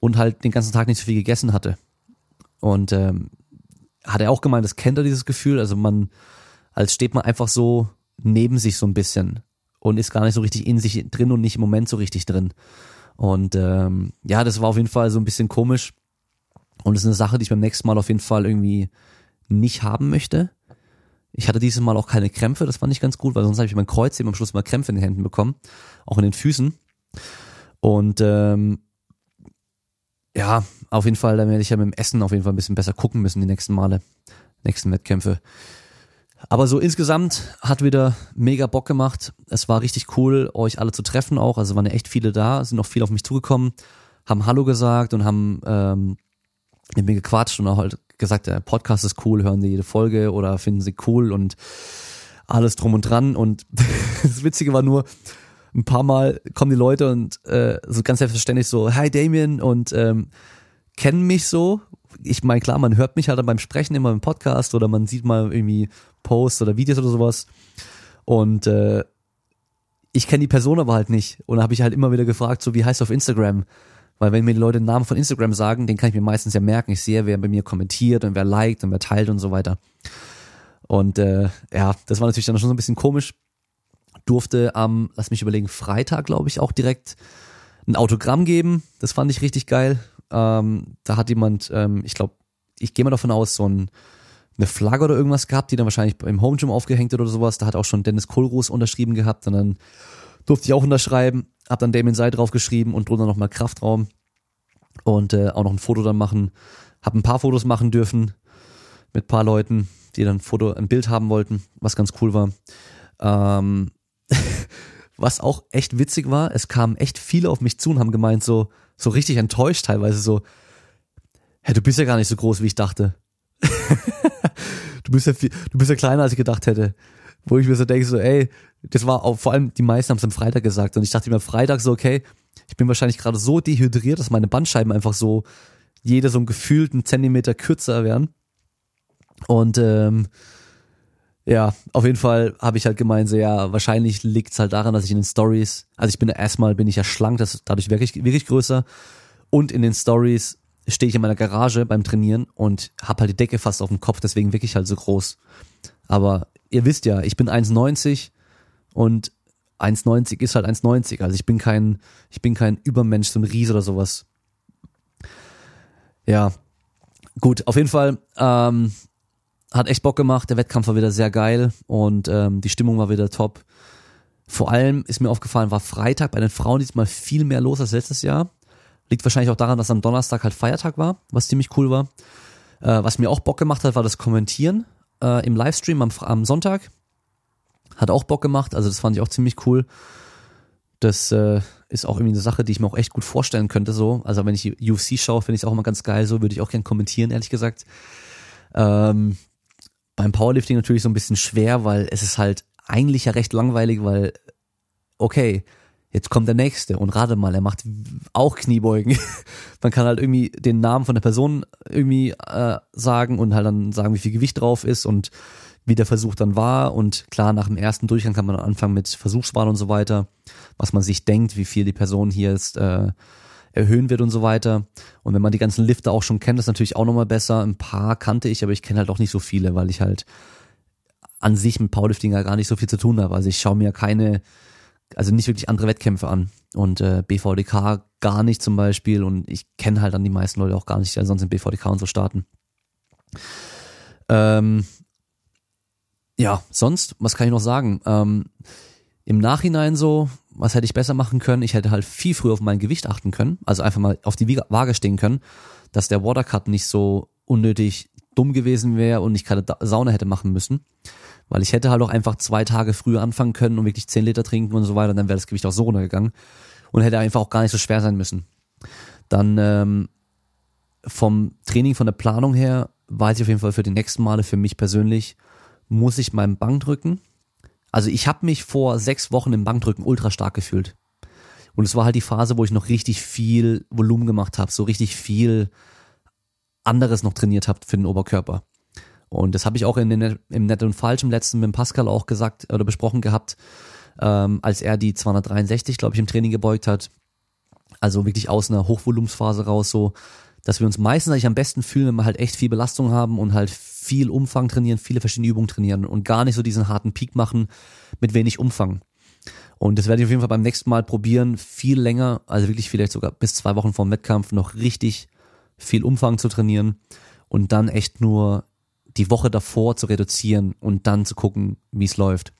Und halt den ganzen Tag nicht so viel gegessen hatte. Und ähm, hat er auch gemeint, das kennt er dieses Gefühl. Also man, als steht man einfach so neben sich so ein bisschen und ist gar nicht so richtig in sich drin und nicht im Moment so richtig drin. Und ähm, ja, das war auf jeden Fall so ein bisschen komisch. Und das ist eine Sache, die ich beim nächsten Mal auf jeden Fall irgendwie nicht haben möchte. Ich hatte dieses Mal auch keine Krämpfe, das fand ich ganz gut, weil sonst habe ich mein Kreuz eben am Schluss mal Krämpfe in den Händen bekommen, auch in den Füßen. Und ähm, ja, auf jeden Fall, da werde ich ja mit dem Essen auf jeden Fall ein bisschen besser gucken müssen die nächsten Male, nächsten Wettkämpfe. Aber so insgesamt hat wieder mega Bock gemacht. Es war richtig cool, euch alle zu treffen auch. Also waren ja echt viele da, sind noch viele auf mich zugekommen, haben Hallo gesagt und haben ähm, mit mir gequatscht und auch halt gesagt, der Podcast ist cool, hören sie jede Folge oder finden sie cool und alles drum und dran. Und <laughs> das Witzige war nur, ein paar Mal kommen die Leute und äh, so ganz selbstverständlich so, hi Damien und ähm, kennen mich so. Ich meine, klar, man hört mich halt beim Sprechen immer im Podcast oder man sieht mal irgendwie Posts oder Videos oder sowas. Und äh, ich kenne die Person aber halt nicht. Und da habe ich halt immer wieder gefragt, so wie heißt du auf Instagram? Weil wenn mir die Leute den Namen von Instagram sagen, den kann ich mir meistens ja merken. Ich sehe, wer bei mir kommentiert und wer liked und wer teilt und so weiter. Und äh, ja, das war natürlich dann schon so ein bisschen komisch. Durfte am, lass mich überlegen, Freitag, glaube ich, auch direkt ein Autogramm geben. Das fand ich richtig geil. Ähm, da hat jemand, ähm, ich glaube, ich gehe mal davon aus, so ein, eine Flagge oder irgendwas gehabt, die dann wahrscheinlich im Home Gym aufgehängt oder sowas. Da hat auch schon Dennis Kohlroos unterschrieben gehabt und dann durfte ich auch unterschreiben, hab dann Damien Seid draufgeschrieben und drunter nochmal Kraftraum und äh, auch noch ein Foto dann machen. Hab ein paar Fotos machen dürfen mit paar Leuten, die dann ein Foto, ein Bild haben wollten, was ganz cool war. Ähm, <laughs> was auch echt witzig war, es kamen echt viele auf mich zu und haben gemeint, so, so richtig enttäuscht teilweise, so, hey, du bist ja gar nicht so groß, wie ich dachte. <laughs> du bist ja viel, du bist ja kleiner, als ich gedacht hätte. Wo ich mir so denke, so, ey, das war auch, vor allem die meisten haben es am Freitag gesagt und ich dachte mir Freitag so, okay, ich bin wahrscheinlich gerade so dehydriert, dass meine Bandscheiben einfach so jede so einen gefühlten Zentimeter kürzer werden. Und ähm, ja, auf jeden Fall habe ich halt gemeint, so ja, wahrscheinlich liegt es halt daran, dass ich in den Stories, also ich bin erstmal bin ich ja schlank, das dadurch wirklich wirklich größer und in den Stories stehe ich in meiner Garage beim Trainieren und hab halt die Decke fast auf dem Kopf, deswegen wirklich halt so groß. Aber ihr wisst ja, ich bin 1,90 und 1,90 ist halt 1,90. Also ich bin kein, ich bin kein Übermensch, so ein Riese oder sowas. Ja, gut, auf jeden Fall ähm, hat echt Bock gemacht. Der Wettkampf war wieder sehr geil und ähm, die Stimmung war wieder top. Vor allem ist mir aufgefallen, war Freitag bei den Frauen diesmal viel mehr los als letztes Jahr. Liegt wahrscheinlich auch daran, dass am Donnerstag halt Feiertag war, was ziemlich cool war. Äh, was mir auch Bock gemacht hat, war das Kommentieren äh, im Livestream am, am Sonntag. Hat auch Bock gemacht, also das fand ich auch ziemlich cool. Das äh, ist auch irgendwie eine Sache, die ich mir auch echt gut vorstellen könnte. So, also wenn ich UFC schaue, finde ich es auch immer ganz geil. So würde ich auch gern kommentieren, ehrlich gesagt. Ähm, beim Powerlifting natürlich so ein bisschen schwer, weil es ist halt eigentlich ja recht langweilig, weil okay, jetzt kommt der nächste und rate mal, er macht auch Kniebeugen. <laughs> Man kann halt irgendwie den Namen von der Person irgendwie äh, sagen und halt dann sagen, wie viel Gewicht drauf ist und wie der Versuch dann war. Und klar, nach dem ersten Durchgang kann man dann anfangen mit Versuchswahl und so weiter, was man sich denkt, wie viel die Person hier ist, äh, erhöhen wird und so weiter. Und wenn man die ganzen Lifter auch schon kennt, ist natürlich auch nochmal besser. Ein paar kannte ich, aber ich kenne halt auch nicht so viele, weil ich halt an sich mit Powerlifting ja gar nicht so viel zu tun habe. Also ich schaue mir keine, also nicht wirklich andere Wettkämpfe an. Und äh, BVDK gar nicht zum Beispiel. Und ich kenne halt dann die meisten Leute auch gar nicht, die sonst in BVDK und so starten. Ähm, ja, sonst, was kann ich noch sagen? Ähm, Im Nachhinein so, was hätte ich besser machen können? Ich hätte halt viel früher auf mein Gewicht achten können, also einfach mal auf die Waage stehen können, dass der Watercut nicht so unnötig dumm gewesen wäre und ich keine Sauna hätte machen müssen. Weil ich hätte halt auch einfach zwei Tage früher anfangen können und wirklich zehn Liter trinken und so weiter, dann wäre das Gewicht auch so runtergegangen und hätte einfach auch gar nicht so schwer sein müssen. Dann ähm, vom Training, von der Planung her, weiß ich auf jeden Fall für die nächsten Male für mich persönlich, muss ich meinen Bankdrücken. Also ich habe mich vor sechs Wochen im Bankdrücken ultra stark gefühlt. Und es war halt die Phase, wo ich noch richtig viel Volumen gemacht habe, so richtig viel anderes noch trainiert habe für den Oberkörper. Und das habe ich auch in den, im Net und Falsch im letzten mit Pascal auch gesagt oder besprochen gehabt, ähm, als er die 263, glaube ich, im Training gebeugt hat. Also wirklich aus einer Hochvolumensphase raus, so, dass wir uns meistens eigentlich am besten fühlen, wenn wir halt echt viel Belastung haben und halt viel Umfang trainieren, viele verschiedene Übungen trainieren und gar nicht so diesen harten Peak machen mit wenig Umfang. Und das werde ich auf jeden Fall beim nächsten Mal probieren, viel länger, also wirklich vielleicht sogar bis zwei Wochen vor dem Wettkampf noch richtig viel Umfang zu trainieren und dann echt nur die Woche davor zu reduzieren und dann zu gucken, wie es läuft.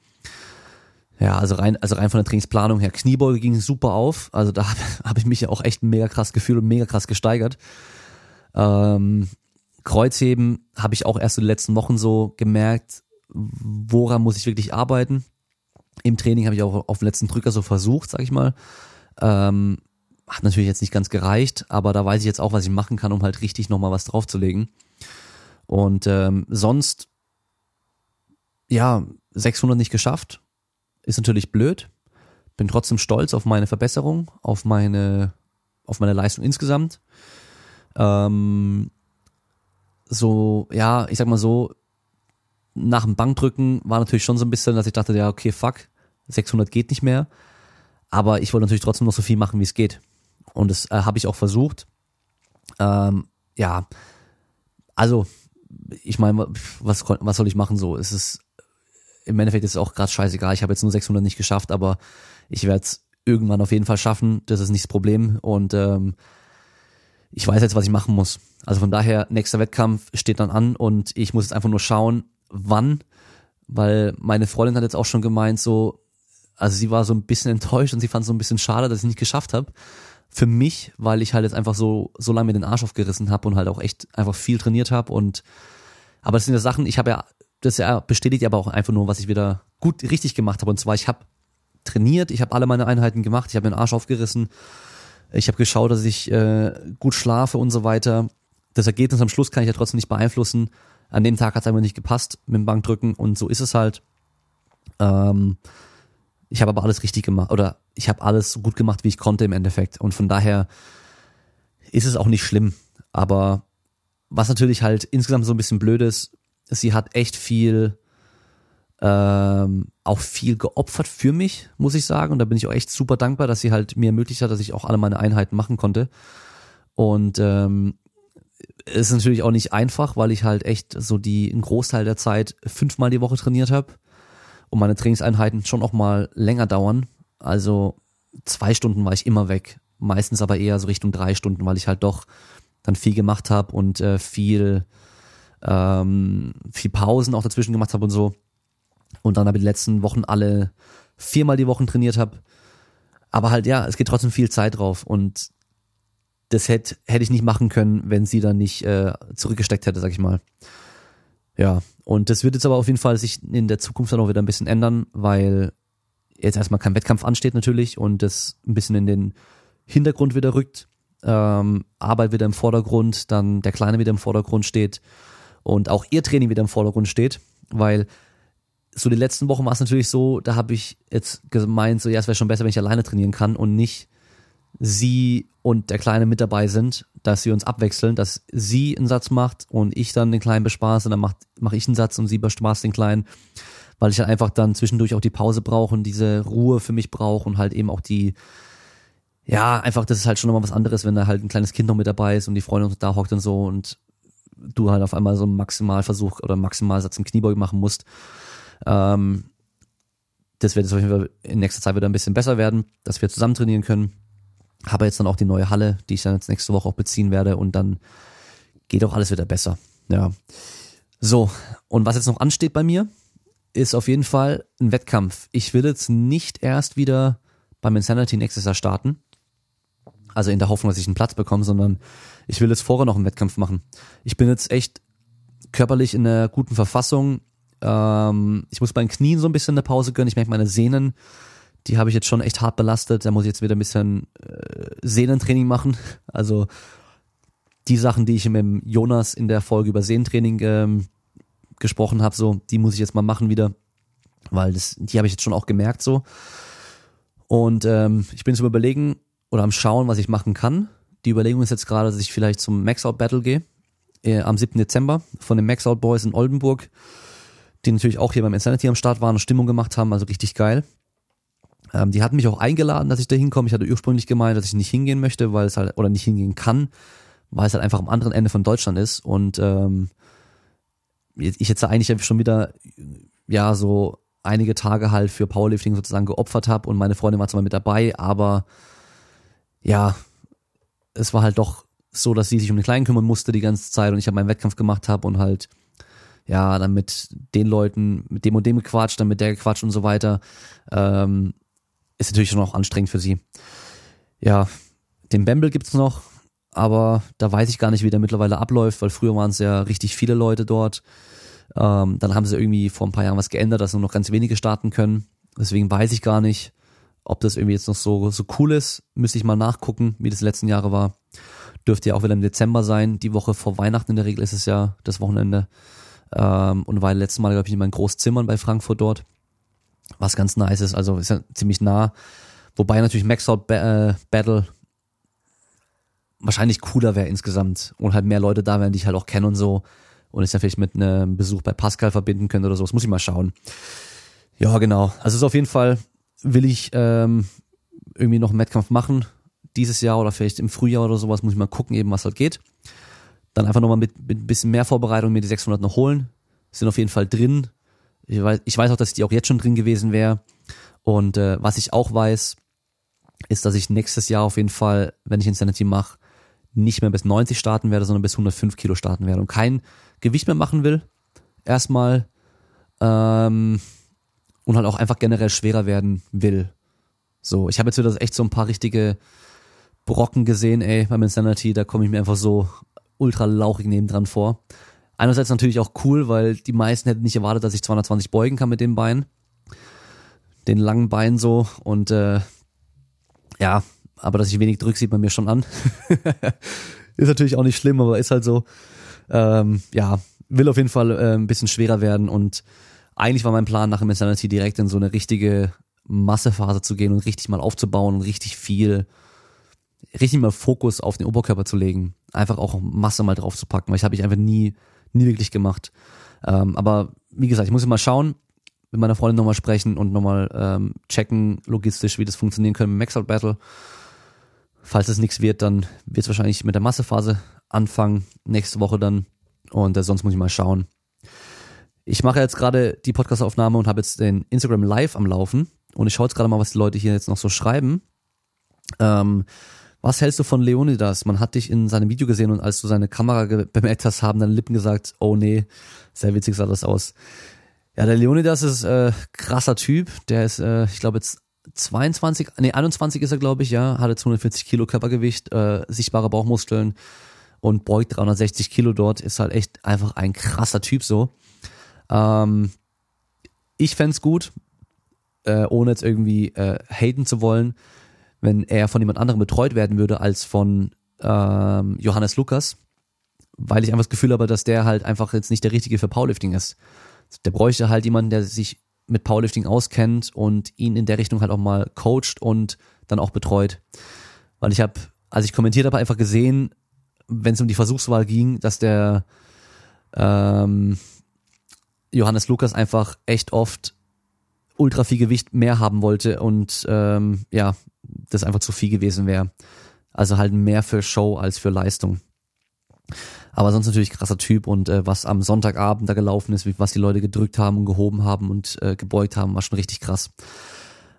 Ja, also rein, also rein von der Trainingsplanung her. Kniebeuge ging super auf. Also da <laughs> habe hab ich mich ja auch echt mega krass gefühlt und mega krass gesteigert. Ähm, Kreuzheben habe ich auch erst in den letzten Wochen so gemerkt, woran muss ich wirklich arbeiten. Im Training habe ich auch auf den letzten Drücker so versucht, sag ich mal. Ähm, hat natürlich jetzt nicht ganz gereicht, aber da weiß ich jetzt auch, was ich machen kann, um halt richtig nochmal was draufzulegen. Und ähm, sonst, ja, 600 nicht geschafft, ist natürlich blöd. Bin trotzdem stolz auf meine Verbesserung, auf meine, auf meine Leistung insgesamt. Ähm, so, ja, ich sag mal so, nach dem Bankdrücken war natürlich schon so ein bisschen, dass ich dachte, ja, okay, fuck, 600 geht nicht mehr. Aber ich wollte natürlich trotzdem noch so viel machen, wie es geht. Und das äh, habe ich auch versucht. Ähm, ja, also ich meine, was, was soll ich machen so? Es ist im Endeffekt ist es auch gerade scheißegal. Ich habe jetzt nur 600 nicht geschafft, aber ich werde es irgendwann auf jeden Fall schaffen. Das ist nicht das Problem. Und ähm, ich weiß jetzt, was ich machen muss. Also von daher, nächster Wettkampf steht dann an und ich muss jetzt einfach nur schauen, wann, weil meine Freundin hat jetzt auch schon gemeint, so, also sie war so ein bisschen enttäuscht und sie fand es so ein bisschen schade, dass ich nicht geschafft habe. Für mich, weil ich halt jetzt einfach so, so lange mir den Arsch aufgerissen habe und halt auch echt einfach viel trainiert habe und aber das sind ja Sachen, ich habe ja, das ja bestätigt aber auch einfach nur, was ich wieder gut richtig gemacht habe. Und zwar, ich habe trainiert, ich habe alle meine Einheiten gemacht, ich habe mir den Arsch aufgerissen, ich habe geschaut, dass ich äh, gut schlafe und so weiter. Das Ergebnis am Schluss kann ich ja trotzdem nicht beeinflussen. An dem Tag hat es einfach nicht gepasst mit dem Bankdrücken und so ist es halt. Ähm, ich habe aber alles richtig gemacht oder ich habe alles so gut gemacht, wie ich konnte im Endeffekt. Und von daher ist es auch nicht schlimm. Aber was natürlich halt insgesamt so ein bisschen blöd ist, sie hat echt viel, ähm, auch viel geopfert für mich, muss ich sagen. Und da bin ich auch echt super dankbar, dass sie halt mir ermöglicht hat, dass ich auch alle meine Einheiten machen konnte. Und ähm, ist natürlich auch nicht einfach, weil ich halt echt so die einen Großteil der Zeit fünfmal die Woche trainiert habe und meine Trainingseinheiten schon auch mal länger dauern. Also zwei Stunden war ich immer weg, meistens aber eher so Richtung drei Stunden, weil ich halt doch dann viel gemacht habe und äh, viel, ähm, viel Pausen auch dazwischen gemacht habe und so. Und dann habe ich die letzten Wochen alle viermal die Woche trainiert habe. Aber halt ja, es geht trotzdem viel Zeit drauf und das hätte hätte ich nicht machen können, wenn sie dann nicht äh, zurückgesteckt hätte, sag ich mal. Ja, und das wird jetzt aber auf jeden Fall sich in der Zukunft dann auch wieder ein bisschen ändern, weil jetzt erstmal kein Wettkampf ansteht natürlich und das ein bisschen in den Hintergrund wieder rückt ähm, Arbeit wieder im Vordergrund, dann der Kleine wieder im Vordergrund steht und auch ihr Training wieder im Vordergrund steht, weil so die letzten Wochen war es natürlich so, da habe ich jetzt gemeint, so ja, es wäre schon besser, wenn ich alleine trainieren kann und nicht sie und der Kleine mit dabei sind, dass wir uns abwechseln, dass sie einen Satz macht und ich dann den Kleinen bespaße, dann mache mach ich einen Satz und sie bespaßt den Kleinen, weil ich halt einfach dann zwischendurch auch die Pause brauche und diese Ruhe für mich brauche und halt eben auch die ja, einfach, das ist halt schon nochmal was anderes, wenn da halt ein kleines Kind noch mit dabei ist und die Freundin da hockt und so und du halt auf einmal so einen Maximalversuch oder Maximalsatz im Kniebeugen machen musst. Ähm, das wird jetzt auf jeden Fall in nächster Zeit wieder ein bisschen besser werden, dass wir zusammen trainieren können. Habe jetzt dann auch die neue Halle, die ich dann jetzt nächste Woche auch beziehen werde und dann geht auch alles wieder besser. Ja. So, und was jetzt noch ansteht bei mir, ist auf jeden Fall ein Wettkampf. Ich will jetzt nicht erst wieder beim Insanity nächstes Jahr starten, also in der Hoffnung, dass ich einen Platz bekomme, sondern ich will jetzt vorher noch einen Wettkampf machen. Ich bin jetzt echt körperlich in einer guten Verfassung. Ähm, ich muss bei den Knien so ein bisschen eine Pause gönnen. Ich merke meine Sehnen, die habe ich jetzt schon echt hart belastet. Da muss ich jetzt wieder ein bisschen äh, Sehnentraining machen. <laughs> Also die Sachen, die ich mit dem Jonas in der Folge über Sehnentraining ähm, gesprochen habe, so die muss ich jetzt mal machen wieder, weil das, die habe ich jetzt schon auch gemerkt so. Und ähm, ich bin zum Überlegen, oder am Schauen, was ich machen kann. Die Überlegung ist jetzt gerade, dass ich vielleicht zum Maxout Battle gehe, äh, am 7. Dezember von den Maxout Boys in Oldenburg, die natürlich auch hier beim Insanity am Start waren und Stimmung gemacht haben, also richtig geil. Ähm, die hatten mich auch eingeladen, dass ich da hinkomme. Ich hatte ursprünglich gemeint, dass ich nicht hingehen möchte, weil es halt, oder nicht hingehen kann, weil es halt einfach am anderen Ende von Deutschland ist und ähm, ich jetzt eigentlich schon wieder ja so einige Tage halt für Powerlifting sozusagen geopfert habe und meine Freundin war zwar mit dabei, aber ja, es war halt doch so, dass sie sich um den Kleinen kümmern musste die ganze Zeit und ich habe meinen Wettkampf gemacht habe und halt ja, dann mit den Leuten, mit dem und dem gequatscht, dann mit der gequatscht und so weiter. Ähm, ist natürlich schon auch anstrengend für sie. Ja, den Bamble gibt's noch, aber da weiß ich gar nicht, wie der mittlerweile abläuft, weil früher waren es ja richtig viele Leute dort. Ähm, dann haben sie irgendwie vor ein paar Jahren was geändert, dass nur noch ganz wenige starten können. Deswegen weiß ich gar nicht, ob das irgendwie jetzt noch so, so cool ist, müsste ich mal nachgucken, wie das letzten Jahre war. Dürfte ja auch wieder im Dezember sein. Die Woche vor Weihnachten in der Regel ist es ja das Wochenende. Ähm, und war letztes Mal, glaube ich, in meinen Großzimmern bei Frankfurt dort. Was ganz nice ist. Also ist ja ziemlich nah. Wobei natürlich Max Out ba äh, Battle wahrscheinlich cooler wäre insgesamt. Und halt mehr Leute da wären, die ich halt auch kenne und so. Und ich dann vielleicht mit einem Besuch bei Pascal verbinden könnte oder so. Das muss ich mal schauen. Ja, genau. Also es ist auf jeden Fall will ich ähm, irgendwie noch einen Wettkampf machen dieses Jahr oder vielleicht im Frühjahr oder sowas, muss ich mal gucken, eben was halt geht. Dann einfach nochmal mit, mit ein bisschen mehr Vorbereitung mir die 600 noch holen. Sind auf jeden Fall drin. Ich weiß, ich weiß auch, dass die auch jetzt schon drin gewesen wäre. Und äh, was ich auch weiß, ist, dass ich nächstes Jahr auf jeden Fall, wenn ich Insanity mache, nicht mehr bis 90 starten werde, sondern bis 105 Kilo starten werde und kein Gewicht mehr machen will. Erstmal. Ähm, und halt auch einfach generell schwerer werden will. So, ich habe jetzt wieder echt so ein paar richtige Brocken gesehen, ey, beim Insanity, da komme ich mir einfach so ultra lauchig nebendran vor. Einerseits natürlich auch cool, weil die meisten hätten nicht erwartet, dass ich 220 beugen kann mit dem Bein. Den langen Bein so und äh, ja, aber dass ich wenig drück, sieht man mir schon an. <laughs> ist natürlich auch nicht schlimm, aber ist halt so. Ähm, ja, will auf jeden Fall äh, ein bisschen schwerer werden und eigentlich war mein Plan nach dem Insanity direkt in so eine richtige Massephase zu gehen und richtig mal aufzubauen und richtig viel, richtig mal Fokus auf den Oberkörper zu legen. Einfach auch Masse mal drauf zu packen, weil ich habe ich einfach nie, nie wirklich gemacht. Ähm, aber wie gesagt, ich muss mal schauen, mit meiner Freundin nochmal sprechen und nochmal ähm, checken, logistisch, wie das funktionieren könnte mit Max Out Battle. Falls es nichts wird, dann wird es wahrscheinlich mit der Massephase anfangen, nächste Woche dann. Und äh, sonst muss ich mal schauen. Ich mache jetzt gerade die Podcastaufnahme und habe jetzt den Instagram Live am Laufen. Und ich schaue jetzt gerade mal, was die Leute hier jetzt noch so schreiben. Ähm, was hältst du von Leonidas? Man hat dich in seinem Video gesehen und als du seine Kamera bemerkt hast, haben deine Lippen gesagt, oh nee, sehr witzig sah das aus. Ja, der Leonidas ist äh, krasser Typ. Der ist, äh, ich glaube jetzt 22, nee 21 ist er glaube ich, ja, hatte 240 Kilo Körpergewicht, äh, sichtbare Bauchmuskeln und beugt 360 Kilo dort. Ist halt echt einfach ein krasser Typ so. Ähm, ich fände gut, äh, ohne jetzt irgendwie äh, haten zu wollen, wenn er von jemand anderem betreut werden würde als von ähm, Johannes Lukas, weil ich einfach das Gefühl habe, dass der halt einfach jetzt nicht der Richtige für Powerlifting ist. Der bräuchte halt jemanden, der sich mit Powerlifting auskennt und ihn in der Richtung halt auch mal coacht und dann auch betreut. Weil ich habe, als ich kommentiert habe, einfach gesehen, wenn es um die Versuchswahl ging, dass der ähm, Johannes Lukas einfach echt oft ultra viel Gewicht mehr haben wollte und ähm, ja, das einfach zu viel gewesen wäre. Also halt mehr für Show als für Leistung. Aber sonst natürlich krasser Typ und äh, was am Sonntagabend da gelaufen ist, wie, was die Leute gedrückt haben und gehoben haben und äh, gebeugt haben, war schon richtig krass.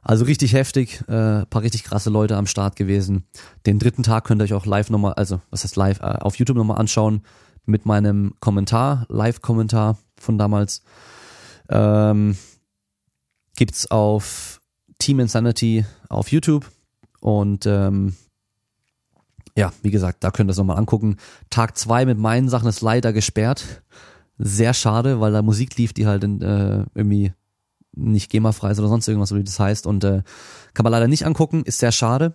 Also richtig heftig, äh, paar richtig krasse Leute am Start gewesen. Den dritten Tag könnt ihr euch auch live nochmal, also was heißt live, äh, auf YouTube nochmal anschauen mit meinem Kommentar, Live-Kommentar von damals. Ähm, gibt's auf Team Insanity auf YouTube und ähm, ja, wie gesagt, da könnt ihr es nochmal angucken. Tag zwei mit meinen Sachen ist leider gesperrt. Sehr schade, weil da Musik lief, die halt in, äh, irgendwie nicht GEMA-frei ist oder sonst irgendwas, wie das heißt. Und äh, kann man leider nicht angucken, ist sehr schade.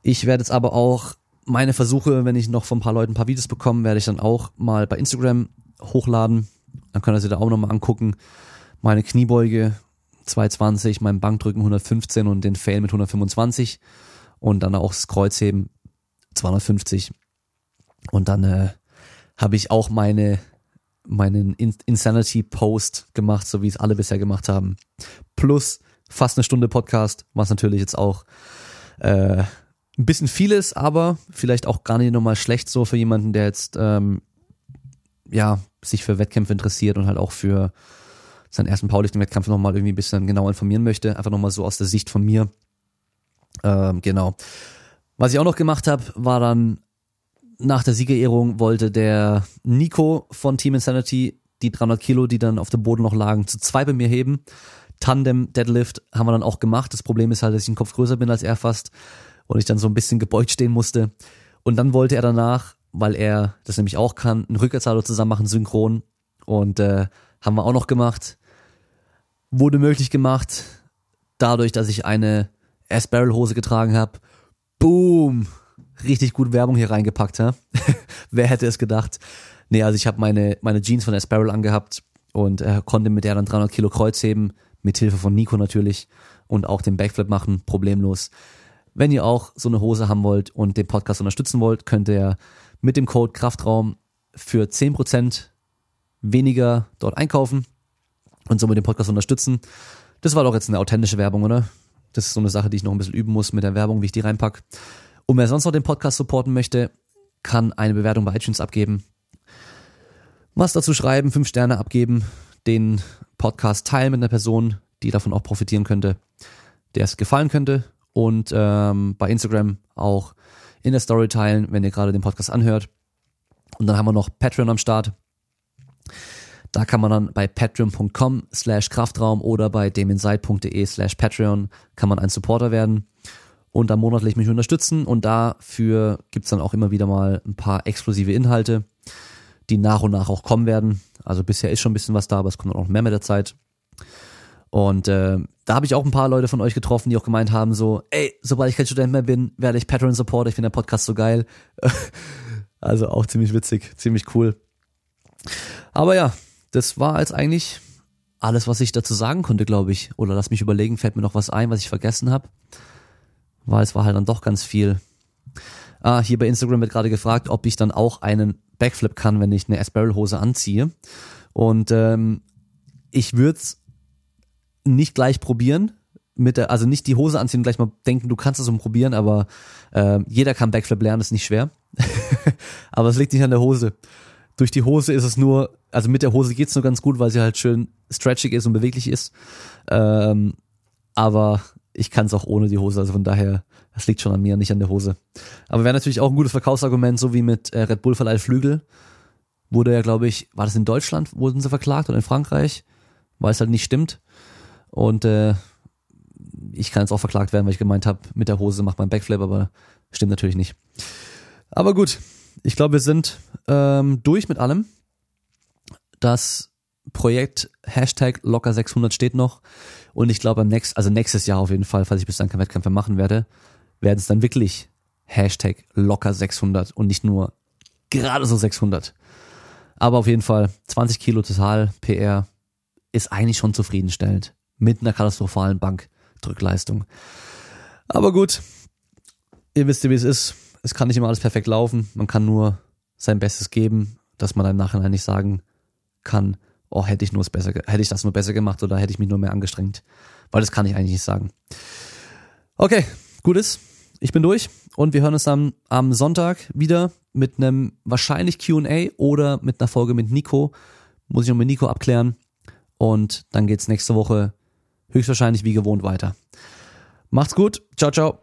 Ich werde jetzt aber auch meine Versuche, wenn ich noch von ein paar Leuten ein paar Videos bekomme, werde ich dann auch mal bei Instagram hochladen. Dann könnt ihr sie da auch nochmal angucken. Meine Kniebeuge 220, mein Bankdrücken 115 und den Fail mit 125 und dann auch das Kreuzheben 250. Und dann äh, habe ich auch meine meinen Insanity Post gemacht, so wie es alle bisher gemacht haben. Plus fast eine Stunde Podcast, was natürlich jetzt auch äh, ein bisschen viel ist, aber vielleicht auch gar nicht nochmal schlecht so für jemanden, der jetzt ähm, ja sich für Wettkämpfe interessiert und halt auch für seinen ersten Powerlifting-Wettkampf nochmal irgendwie ein bisschen genau informieren möchte. Einfach nochmal so aus der Sicht von mir. Ähm, genau. Was ich auch noch gemacht habe, war dann nach der Siegerehrung wollte der Nico von Team Insanity die 300 Kilo, die dann auf dem Boden noch lagen, zu zwei bei mir heben. Tandem Deadlift haben wir dann auch gemacht. Das Problem ist halt, dass ich einen Kopf größer bin als er fast und ich dann so ein bisschen gebeugt stehen musste. Und dann wollte er danach, weil er das nämlich auch kann, einen Rückwärtssalto zusammen machen, synchron. Und äh, haben wir auch noch gemacht. Wurde möglich gemacht, dadurch, dass ich eine S-Barrel-Hose getragen habe Boom! Richtig gut Werbung hier reingepackt, ha? <laughs> Wer hätte es gedacht? Nee, also ich habe meine, meine Jeans von Sparrow angehabt und äh, konnte mit der dann 300 Kilo Kreuz heben, mit Hilfe von Nico natürlich und auch den Backflip machen, problemlos. Wenn ihr auch so eine Hose haben wollt und den Podcast unterstützen wollt, könnt ihr mit dem Code Kraftraum für 10% weniger dort einkaufen und somit den Podcast unterstützen. Das war doch jetzt eine authentische Werbung, oder? Das ist so eine Sache, die ich noch ein bisschen üben muss mit der Werbung, wie ich die reinpack. Und wer sonst noch den Podcast supporten möchte, kann eine Bewertung bei iTunes abgeben. Was dazu schreiben, fünf Sterne abgeben, den Podcast teilen mit einer Person, die davon auch profitieren könnte, der es gefallen könnte. Und ähm, bei Instagram auch in der Story teilen, wenn ihr gerade den Podcast anhört. Und dann haben wir noch Patreon am Start. Da kann man dann bei patreon.com slash Kraftraum oder bei deminside.de slash Patreon kann man ein Supporter werden und da monatlich mich unterstützen und dafür gibt's dann auch immer wieder mal ein paar exklusive Inhalte, die nach und nach auch kommen werden. Also bisher ist schon ein bisschen was da, aber es kommt auch noch mehr mit der Zeit. Und äh, da habe ich auch ein paar Leute von euch getroffen, die auch gemeint haben so, ey, sobald ich kein Student mehr bin, werde ich Patreon Supporter, ich finde der Podcast so geil. <laughs> also auch ziemlich witzig, ziemlich cool. Aber ja, das war jetzt eigentlich alles, was ich dazu sagen konnte, glaube ich. Oder lass mich überlegen, fällt mir noch was ein, was ich vergessen habe. Weil es war halt dann doch ganz viel. Ah, hier bei Instagram wird gerade gefragt, ob ich dann auch einen Backflip kann, wenn ich eine S-Barrel-Hose anziehe. Und ähm, ich würde es nicht gleich probieren, mit der, also nicht die Hose anziehen und gleich mal denken, du kannst es um probieren, aber äh, jeder kann Backflip lernen, ist nicht schwer. <laughs> aber es liegt nicht an der Hose. Durch die Hose ist es nur, also mit der Hose geht's nur ganz gut, weil sie halt schön stretchig ist und beweglich ist. Ähm, aber ich kann es auch ohne die Hose, also von daher, das liegt schon an mir, nicht an der Hose. Aber wäre natürlich auch ein gutes Verkaufsargument, so wie mit äh, Red Bull verleiht Flügel. Wurde ja, glaube ich, war das in Deutschland, wurden sie verklagt oder in Frankreich, weil es halt nicht stimmt. Und äh, ich kann jetzt auch verklagt werden, weil ich gemeint habe, mit der Hose macht man Backflip, aber stimmt natürlich nicht. Aber gut, ich glaube, wir sind ähm, durch mit allem. Das Projekt Hashtag locker 600 steht noch. Und ich glaube, nächsten, also nächstes Jahr auf jeden Fall, falls ich bis dann keine Wettkämpfe machen werde, werden es dann wirklich Hashtag locker 600 und nicht nur gerade so 600. Aber auf jeden Fall 20 Kilo total PR ist eigentlich schon zufriedenstellend mit einer katastrophalen Bankdrückleistung. Aber gut, ihr wisst ja, wie es ist. Es kann nicht immer alles perfekt laufen. Man kann nur sein Bestes geben, dass man dann im Nachhinein nicht sagen kann, oh, hätte ich nur besser, hätte ich das nur besser gemacht oder hätte ich mich nur mehr angestrengt. Weil das kann ich eigentlich nicht sagen. Okay, gut ist. Ich bin durch und wir hören uns dann am Sonntag wieder mit einem wahrscheinlich Q&A oder mit einer Folge mit Nico. Muss ich noch mit Nico abklären. Und dann geht's nächste Woche höchstwahrscheinlich wie gewohnt weiter. Macht's gut. Ciao, ciao.